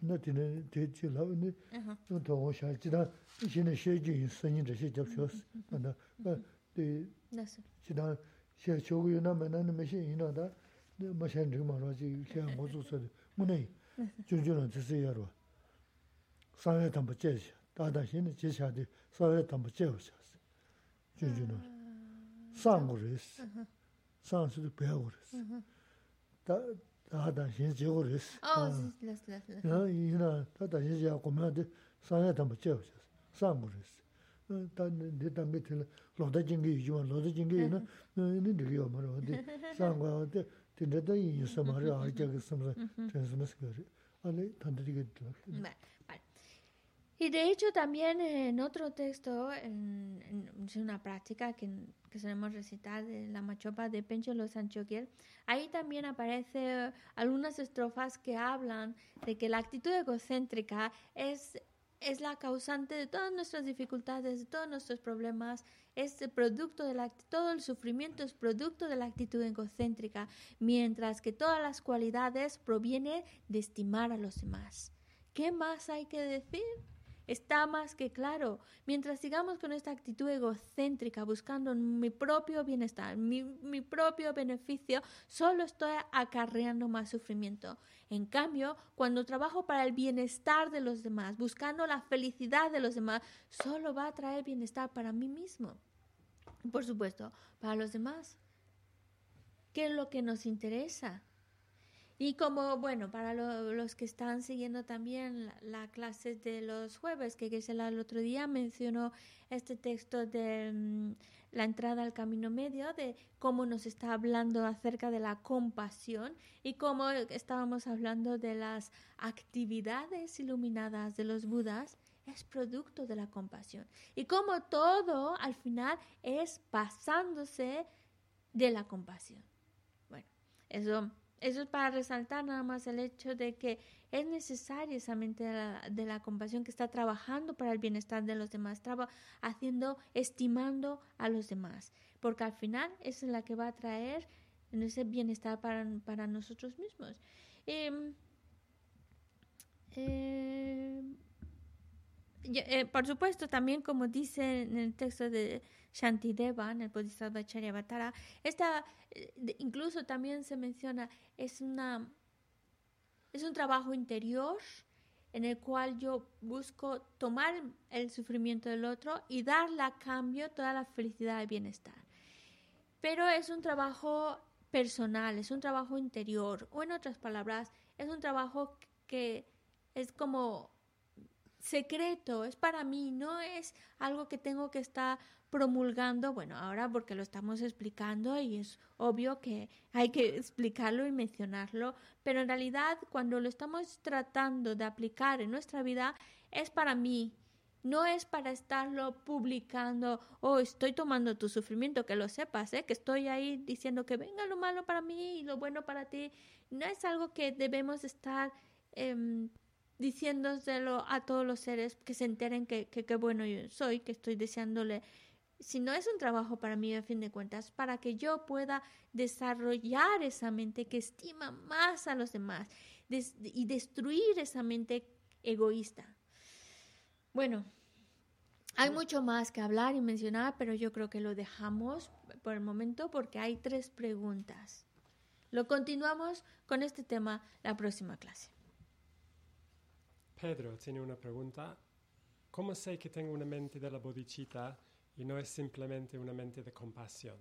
나 되네 대치 라니 좀 더워 샤지다 신의 쉐지 선인 저시 접셔스 나 데, 지나 쉐 조구요나 맨나는 메시 이나다. 마셴 좀 말하지. 쉐 모조서 문에 준준은 드세요로 사회 담보 제시 다다 신의 제시하디 사회 담보 제시 준준은 상고레스 상스도 배우레스 da da xie chi gu re si. Oh, sí, las, las, las. 야 이나 다다 이제 고면데 상에 담아 째어 상고레스 단내 담에 들 로다 징게 이주만 로다 징게는 네 되게요 말어 어디 상고한테 된다다 이 유서마를 알게 섬서 전선스 거리 아니 단들이게 들 Vale, vale. Y de hecho también en otro texto, en, en- es una práctica que, que solemos recitar de la machopa de Pencholo Sanchoquier, ahí también aparece algunas estrofas que hablan de que la actitud egocéntrica es, es la causante de todas nuestras dificultades, de todos nuestros problemas, es producto de la todo el sufrimiento es producto de la actitud egocéntrica, mientras que todas las cualidades provienen de estimar a los demás. ¿Qué más hay que decir? Está más que claro. Mientras sigamos con esta actitud egocéntrica, buscando mi propio bienestar, mi, mi propio beneficio, solo estoy acarreando más sufrimiento. En cambio, cuando trabajo para el bienestar de los demás, buscando la felicidad de los demás, solo va a traer bienestar para mí mismo. Por supuesto, para los demás. ¿Qué es lo que nos interesa? Y como, bueno, para los que están siguiendo también la, clase de los jueves, que Gisela el otro día mencionó este texto de mm, la entrada al camino medio, de cómo nos está hablando acerca de la compasión y cómo estábamos hablando de las actividades iluminadas de los Budas, es producto de la compasión. Y cómo todo al final es pasándose de la compasión. Bueno, eso eso es para resaltar nada más el hecho de que es necesaria esa mente de la, compasión que está trabajando para el bienestar de los demás, haciendo, estimando a los demás, porque al final esa es la que va a traer ese bienestar para, nosotros mismos. Em, em, eh, por supuesto, también como dice en el texto de Shantideva, en el Bodhisattva Charyavatara, esta, eh, incluso también se menciona, es, una, es un trabajo interior en el cual yo busco tomar el sufrimiento del otro y darle a cambio toda la felicidad y bienestar. Pero es un trabajo personal, es un trabajo interior, o en otras palabras, es un trabajo que es como secreto, es para mí, no es algo que tengo que estar promulgando, bueno, ahora porque lo estamos explicando y es obvio que hay que explicarlo y mencionarlo, pero en realidad cuando lo estamos tratando de aplicar en nuestra vida es para mí, no es para estarlo publicando, o oh, estoy tomando tu sufrimiento, que lo sepas, ¿eh? que estoy ahí diciendo que venga lo malo para mí y lo bueno para ti. No es algo que debemos estar eh, diciéndoselo a todos los seres que se enteren que qué bueno yo soy, que estoy deseándole. Si no es un trabajo para mí, a fin de cuentas, para que yo pueda desarrollar esa mente que estima más a los demás y destruir esa mente egoísta. Bueno, hay mucho más que hablar y mencionar, pero yo creo que lo dejamos por el momento porque hay tres preguntas. Lo continuamos con este tema la próxima clase. Pedro tiene una pregunta. ¿Cómo sé que tengo una mente de la bodhicitta y no es simplemente una mente de compasión?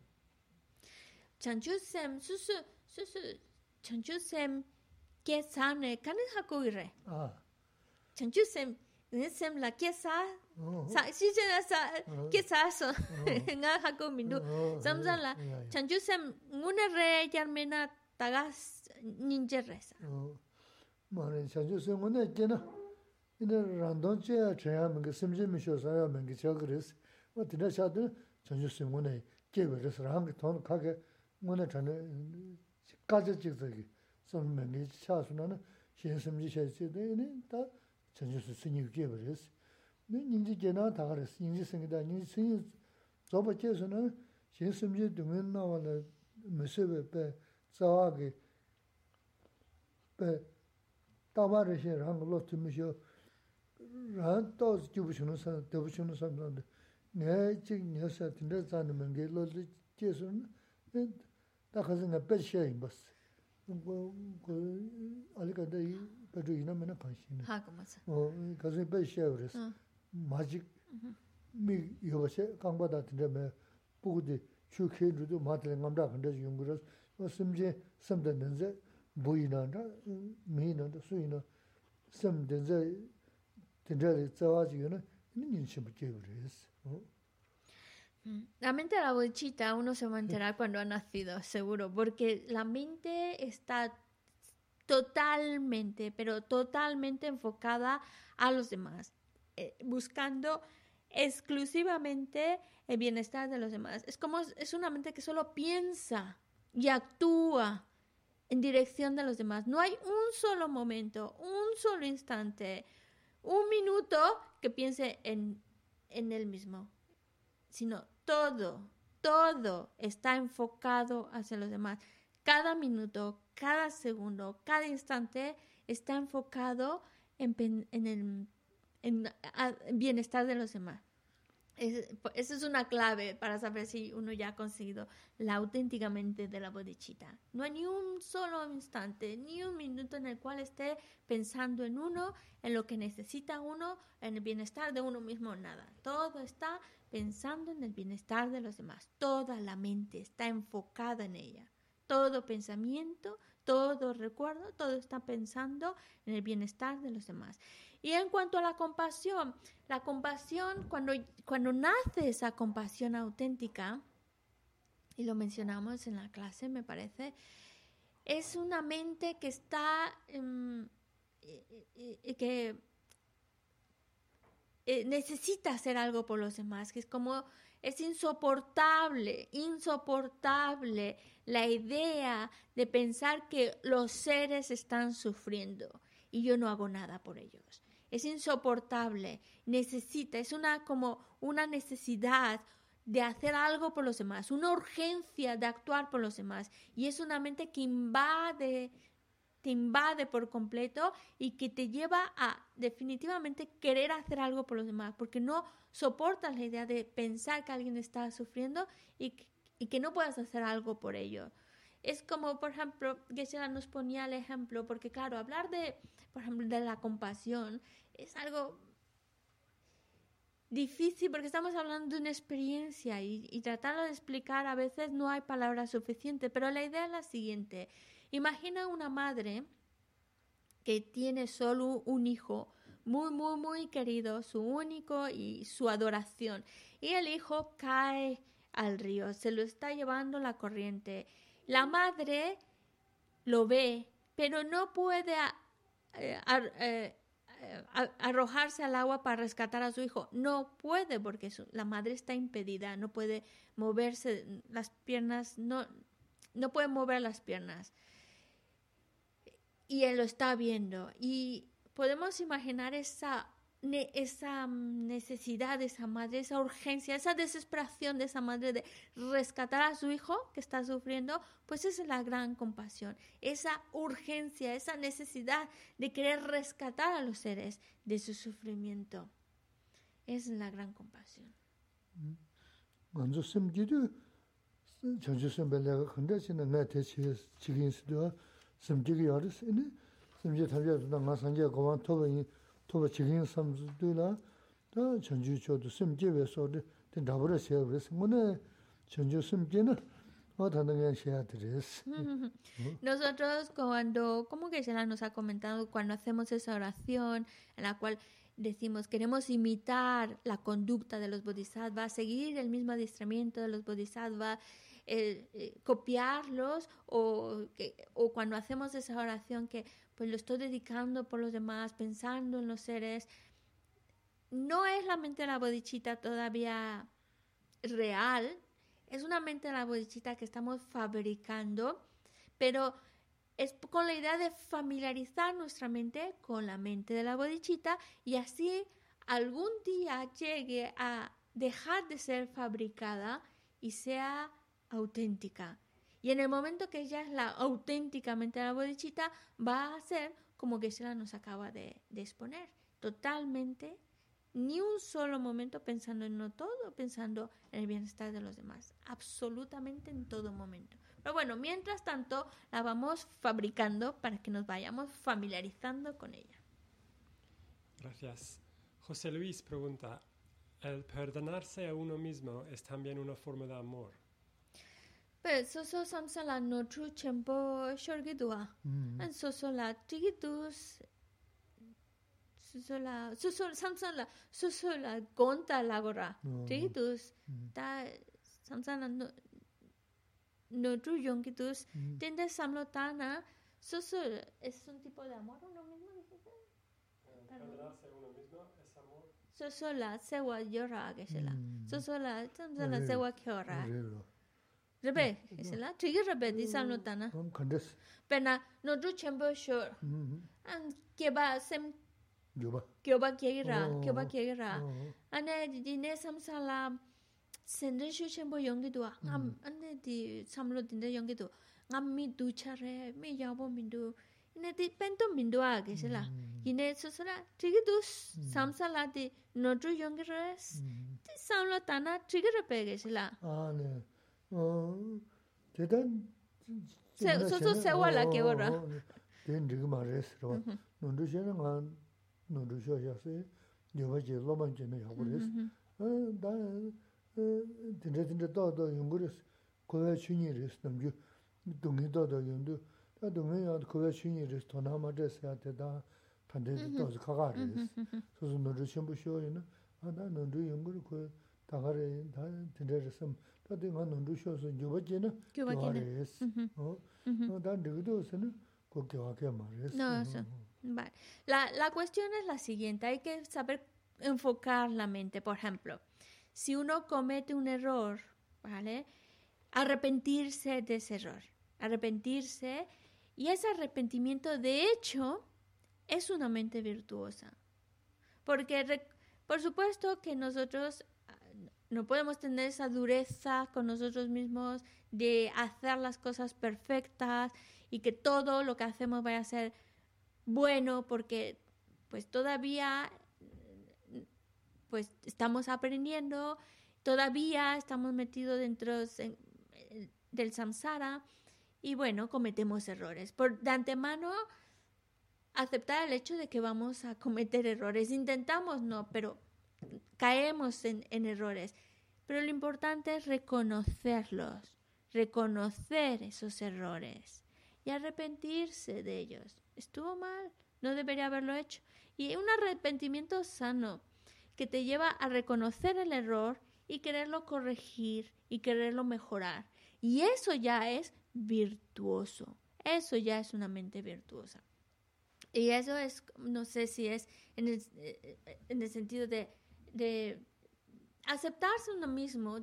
Ah. Chanchu sem, ne sem la ¿qué sa? Sa, si se sa, ¿qué sa so? Nga haku mindu. Samsan la, chanchu sem, ngune re yarmena tagas ninja resa. Mane, chanchu sem, ngune kena. 이제 란돈 제 제야 뭔가 심지 미셔서야 뭔가 저 그랬어. 뭐 진짜 샤도 전주 신문에 개별에서 한 돈, 가게 뭐네 전에 까지 찍더기. 좀 뭔가 차수는 신심지 셔지되네. 다 전주 신이 개별에서. 네 인지 개나 다 그랬어. 인지 생기다. 인지 신이 저버께서는 신심지 등은 나와는 무슨 배 자와게 배 따바르시 한 걸로 tumishyo rāng tāws jibu shunu sāna, tabu shunu sāma sāna, ngā chik ngā sā tindā sāna māngi lō lī jie sūna, tā khāsa ngā pēt shē yīn bās. Āli kāndā yī pētu yīnā mēnā kāngshī nā. Hā kumā sā. Khāsa yī pēt shē yī rās, mā chik mī yobā shē, kāngbā tā tindā mē pūku dī chū khē rū tu mā tīla ngām rā khāndā shī yungu rās, sīm jī sīm tā nā nzē bū yī nā rā, mī yī nā rā, sū yī nā, sīm tā nzē zā La mente de la bodhicitta uno se va a enterar cuando ha nacido, seguro, porque la mente está totalmente, pero totalmente enfocada a los demás, eh, buscando exclusivamente el bienestar de los demás. Es como es una mente que solo piensa y actúa en dirección de los demás. No hay un solo momento, un solo instante, un minuto que piense en, en él mismo, sino todo, todo está enfocado hacia los demás. Cada minuto, cada segundo, cada instante está enfocado en, en el en, bienestar de los demás. Esa es una clave para saber si uno ya ha conseguido la auténticamente de la bodichita. No hay ni un solo instante, ni un minuto en el cual esté pensando en uno, en lo que necesita uno, en el bienestar de uno mismo, nada. Todo está pensando en el bienestar de los demás. Toda la mente está enfocada en ella. todo pensamiento, todo recuerdo, todo está pensando en el bienestar de los demás. Y en cuanto a la compasión, la compasión, cuando, cuando nace esa compasión auténtica, y lo mencionamos en la clase, me parece, es una mente que está, em, que eh, necesita hacer algo por los demás, que es como, es insoportable, insoportable la idea de pensar que los seres están sufriendo y yo no hago nada por ellos. Es insoportable, necesita, es una como una necesidad, de hacer algo por los demás, una urgencia de actuar por los demás. Y es una mente que invade, te invade por completo y que te lleva a definitivamente querer hacer algo por los demás, porque no soportas la idea de pensar que alguien está sufriendo y, que no puedas hacer algo por ello. Es como, por ejemplo, Geshe nos ponía el ejemplo, porque claro, hablar de, por ejemplo, de la compasión es algo difícil porque estamos hablando de una experiencia y, y de explicar a veces no hay palabras suficientes, pero la idea es la siguiente. Imagina una madre que tiene solo un hijo muy, muy, muy querido, su único y su adoración. Y el hijo cae al río, se lo está llevando la corriente. La madre lo ve, pero no puede eh, eh, arrojarse al agua para rescatar a su hijo. No puede porque la madre está impedida, no puede moverse, las piernas, no, no puede mover las piernas. Y él lo está viendo. Y podemos imaginar esa esa mm, necesidad de esa madre, esa urgencia, esa desesperación de esa madre de rescatar a su hijo que está sufriendo, pues esa es la gran compasión, esa urgencia, esa necesidad de querer rescatar a los seres de su sufrimiento. Es la gran compasión. Toba chigin samzu duyla, da chanchu chodo simje we sode, ten dabura xeya wres, ngone chanchu simje na, otandangan xeya deres. Nosotros cuando, como que Shela nos ha comentado, cuando hacemos esa oración en la cual decimos queremos imitar la conducta de los bodhisattvas, seguir el mismo adiestramiento de los bodhisattvas, eh, eh, copiarlos o, o cuando hacemos esa oración que pues lo estoy dedicando por los demás, pensando en los seres. No es la mente de la bodichita todavía real, es una mente de la bodichita que estamos fabricando, pero es con la idea de familiarizar nuestra mente con la mente de la bodichita y así algún día llegue a dejar de ser fabricada y sea auténtica. Y en el momento que ella es la auténticamente la bodichita, va a ser como que Shela nos acaba de, exponer. Totalmente, ni un solo momento pensando en no todo, pensando en el bienestar de los demás. Absolutamente en todo momento. Pero bueno, mientras tanto, la vamos fabricando para que nos vayamos familiarizando con ella. Gracias. José Luis pregunta, ¿el perdonarse a uno mismo es también una forma de amor? Pe so so samsa la no tru chenpo shorgi duwa. An so so la tiki dus so so la so so samsa la so so la gonta la gora. Tiki dus ta samsa la no no tru yongi dus tende samlo ta na so so es un tipo de amor uno mismo dijiste. Uno mismo es amor. So so la sewa yora que se la. So so la samsa la sewa kyora. rebe isla trigger rebe di sam no tana um khandes. Pena no do chamber sure an keba sem joba keba kera keba kera ane di ne sam sala senden shu chamber yongi do am ane di samlo din de yongi do ngam mi du chare mi yabo min do ine di pento min do age sala ine so sala trigger do sam sala di no do yongi res di samlo tana trigger rebe ge sala ah ne. 어 대단 소소 세월라 개월아 된 지금 말했어 너도 저는 한 너도 저야세 여바지 로만제네 하고 그랬어 어나 진짜 진짜 또또 연구를 거에 준이를 남주 dungi dodo yundu, ta dungi yundu kuwa shunyi res, tona ma res ya te da tante dozi kaka res. Soso nondru shimbu shio yundu, a da nondru yungu ri kuwa taka re, ta tinte resam, ta di nga nondru shio su gyuwa kya ma res. No, eso. Vale. La, la cuestión es la siguiente, hay que saber enfocar la mente. Por ejemplo, si uno comete un error, ¿vale? Arrepentirse de ese error, arrepentirse, y ese arrepentimiento de hecho es una mente virtuosa. Porque, por supuesto que nosotros no podemos tener esa dureza con nosotros mismos de hacer las cosas perfectas y que todo lo que hacemos vaya a ser bueno porque pues todavía pues estamos aprendiendo, todavía estamos metidos dentro eh, del samsara y bueno, cometemos errores. Por de antemano aceptar el hecho de que vamos a cometer errores. Intentamos no, pero caemos en, en errores. Pero lo importante es reconocerlos, reconocer esos errores y arrepentirse de ellos. Estuvo mal, no debería haberlo hecho. Y un arrepentimiento sano que te lleva a reconocer el error y quererlo corregir y quererlo mejorar. Y eso ya es virtuoso. Eso ya es una mente virtuosa. Y eso es, no sé si es en el, eh, eh, en el sentido de, de aceptarse uno mismo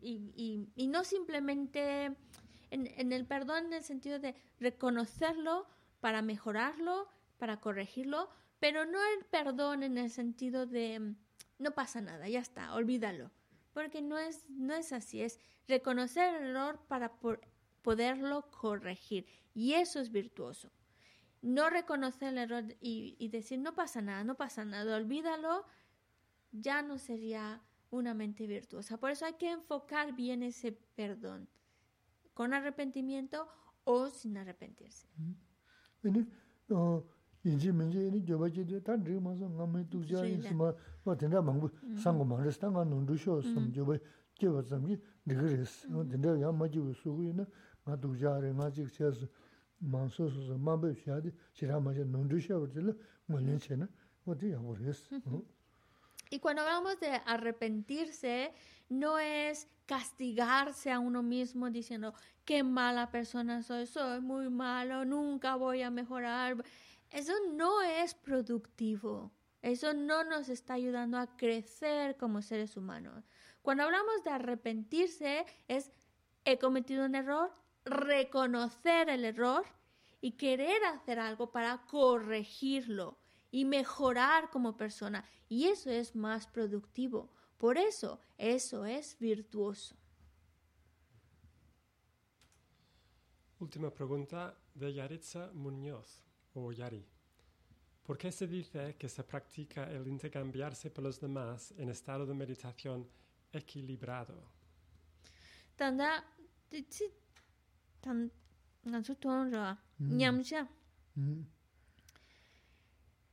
y, y- no simplemente en, en el perdón en el sentido de reconocerlo para mejorarlo, para corregirlo, pero no el perdón en el sentido de no pasa nada, ya está, olvídalo. Porque no es, no es así, es reconocer el error para por- poderlo corregir. Y eso es virtuoso. No reconocer el error y, y decir no pasa nada, no pasa nada, olvídalo, ya no sería una mente virtuosa. Por eso hay que enfocar bien ese perdón con arrepentimiento o sin arrepentirse. Y cuando hablamos de arrepentirse, no es castigarse a uno mismo diciendo, qué mala persona soy, soy muy malo, nunca voy a mejorar. Eso no es productivo. Eso no nos está ayudando a crecer como seres humanos. Cuando hablamos de arrepentirse, es he cometido un error, reconocer el error y querer hacer algo para corregirlo y mejorar como persona. Y eso es más productivo. Por eso, eso es virtuoso. Última pregunta de Yaritza Muñoz, o Yari. ¿Por qué se dice que se practica el intercambiarse por los demás en estado de meditación equilibrado? Tanda, tan,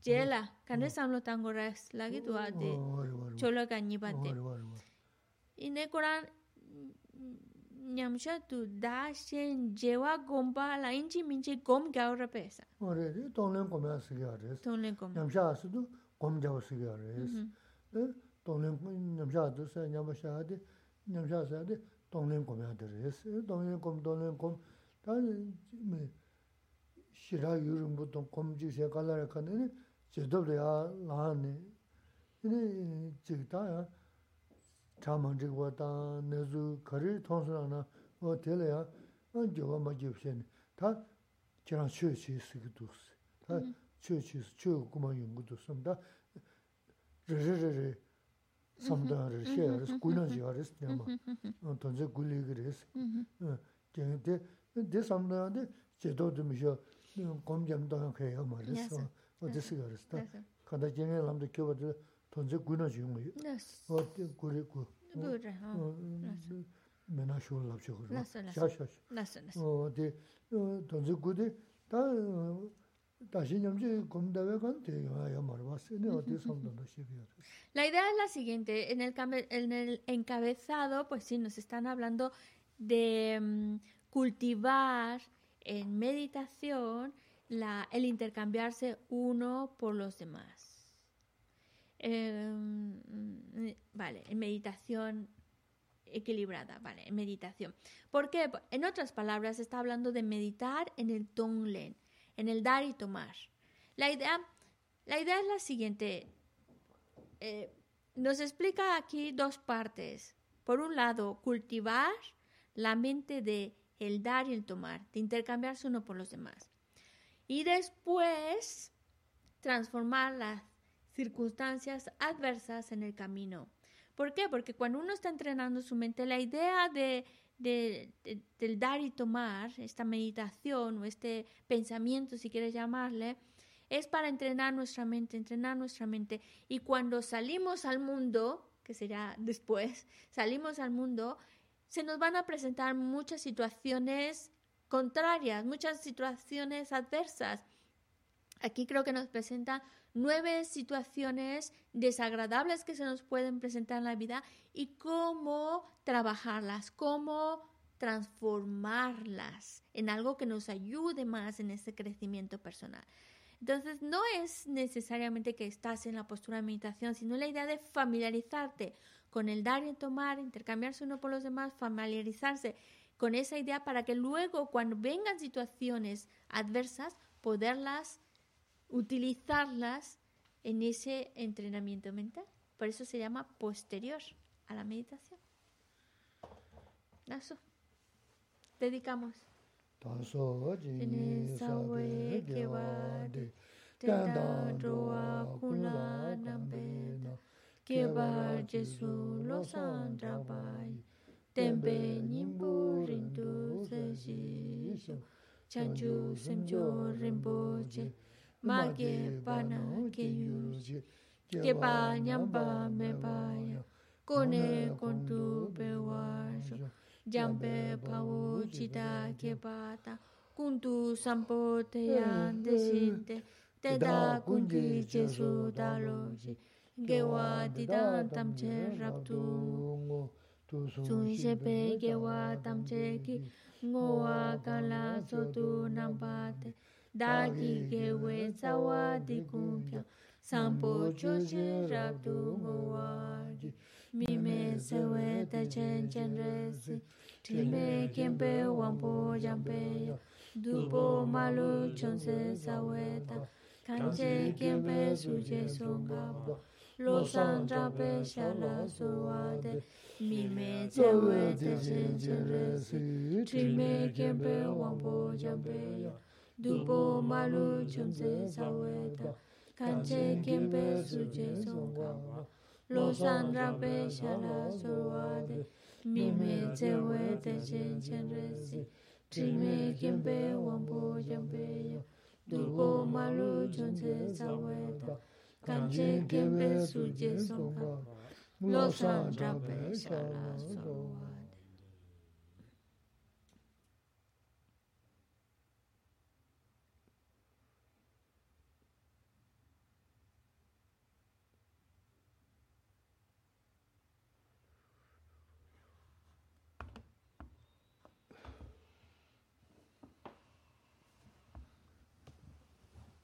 제라 간데 삼로 당고라스 라기 도아데 졸라가 니바데 이네 코란 냠샤 tu da shen jewa gompa la inchi minchi gom gaura pesa. Ore, tonglen gomya sikya res. Tonglen gom. Nyamsha asu tu gom jawa sikya res. Tonglen, nyamsha adu sa, nyamasha adi, nyamsha sa adi, tonglen gomya adi res. Tonglen gom, tonglen gom, ta shira yurumbu tong gom jik se kalara kanani, 제도를 야 나니 이니 지다 자만직 왔다. 내주 거리 통수나 뭐 될야. 안 저거 막 접신 다 저랑 쉬시 쓰기도 다 쉬시 쉬고 그만 연구도 씁니다. 저저저 삼다를 쉐어.스 군나지 아레스 냐마 언제 굴리 그레스 근데 데 삼다한테 제도도 미셔 검점도 해요 말했어. Kada guna o ha mena la o ta kan te o idea es la siguiente, en el, en el encabezado, pues sí, nos están hablando de um, cultivar en meditación el intercambiarse uno por los demás. Eh, vale, en meditación equilibrada, vale, en meditación. ¿Por qué? En otras palabras, está hablando de meditar en el tonglen, en el dar y tomar. La idea, la idea es la siguiente. Eh, nos explica aquí dos partes. Por un lado, cultivar la mente de el dar y el tomar, de intercambiarse uno por los demás. Y después, transformar las circunstancias adversas en el camino. ¿Por qué? Porque cuando uno está entrenando su mente, la idea de, del dar y tomar, esta meditación o este pensamiento, si quieres llamarle, es para entrenar nuestra mente, entrenar nuestra mente. Y cuando salimos al mundo, que será después, salimos al mundo, se nos van a presentar muchas situaciones contrarias, muchas situaciones adversas. Aquí creo que nos presenta nueve situaciones desagradables que se nos pueden presentar en la vida y cómo trabajarlas, cómo transformarlas en algo que nos ayude más en ese crecimiento personal. Entonces, no es necesariamente que estás en la postura de meditación, sino la idea de familiarizarte con el dar y tomar, intercambiarse uno por los demás, familiarizarse con esa idea para que luego cuando vengan situaciones adversas, poderlas, utilizarlas en ese entrenamiento mental. Por eso se llama posterior a la meditación. Eso. Dedicamos. tenpe nimbu rindu sashi shu. Chanchu semcho rinpo che ma ge pa na ge yu che ge pa nyampa me pa ya. Kone kontu pe wa shu. Jampe pa wo chita ge pa ta. Kuntu sampo te yan de shinte te da kungi che su da lo shi ge wa di dan tam che rap tu Tsunshe peke wa tamche ki ngo wa kala sotu nampate Dagi ke we tsawa di kumpya Sampo choche rabdu ngo wa ri Mime sewe tachen chen resi Time kempe wampo jampe ya Dupo malu chonse saweta Kanche kempe suje songa po Lo santra pe shala suwate Mime te wetechen cherece, trime kempe wampou chambere, dugo malu chonte saweta, kanche kempe suche songha, losan rabe shala solware, mime te wetechen cherece, trime kempe wampou chambere, dugo malu chonte saweta, kanche kempe suche songha. Chon tse sa we ta kan che kien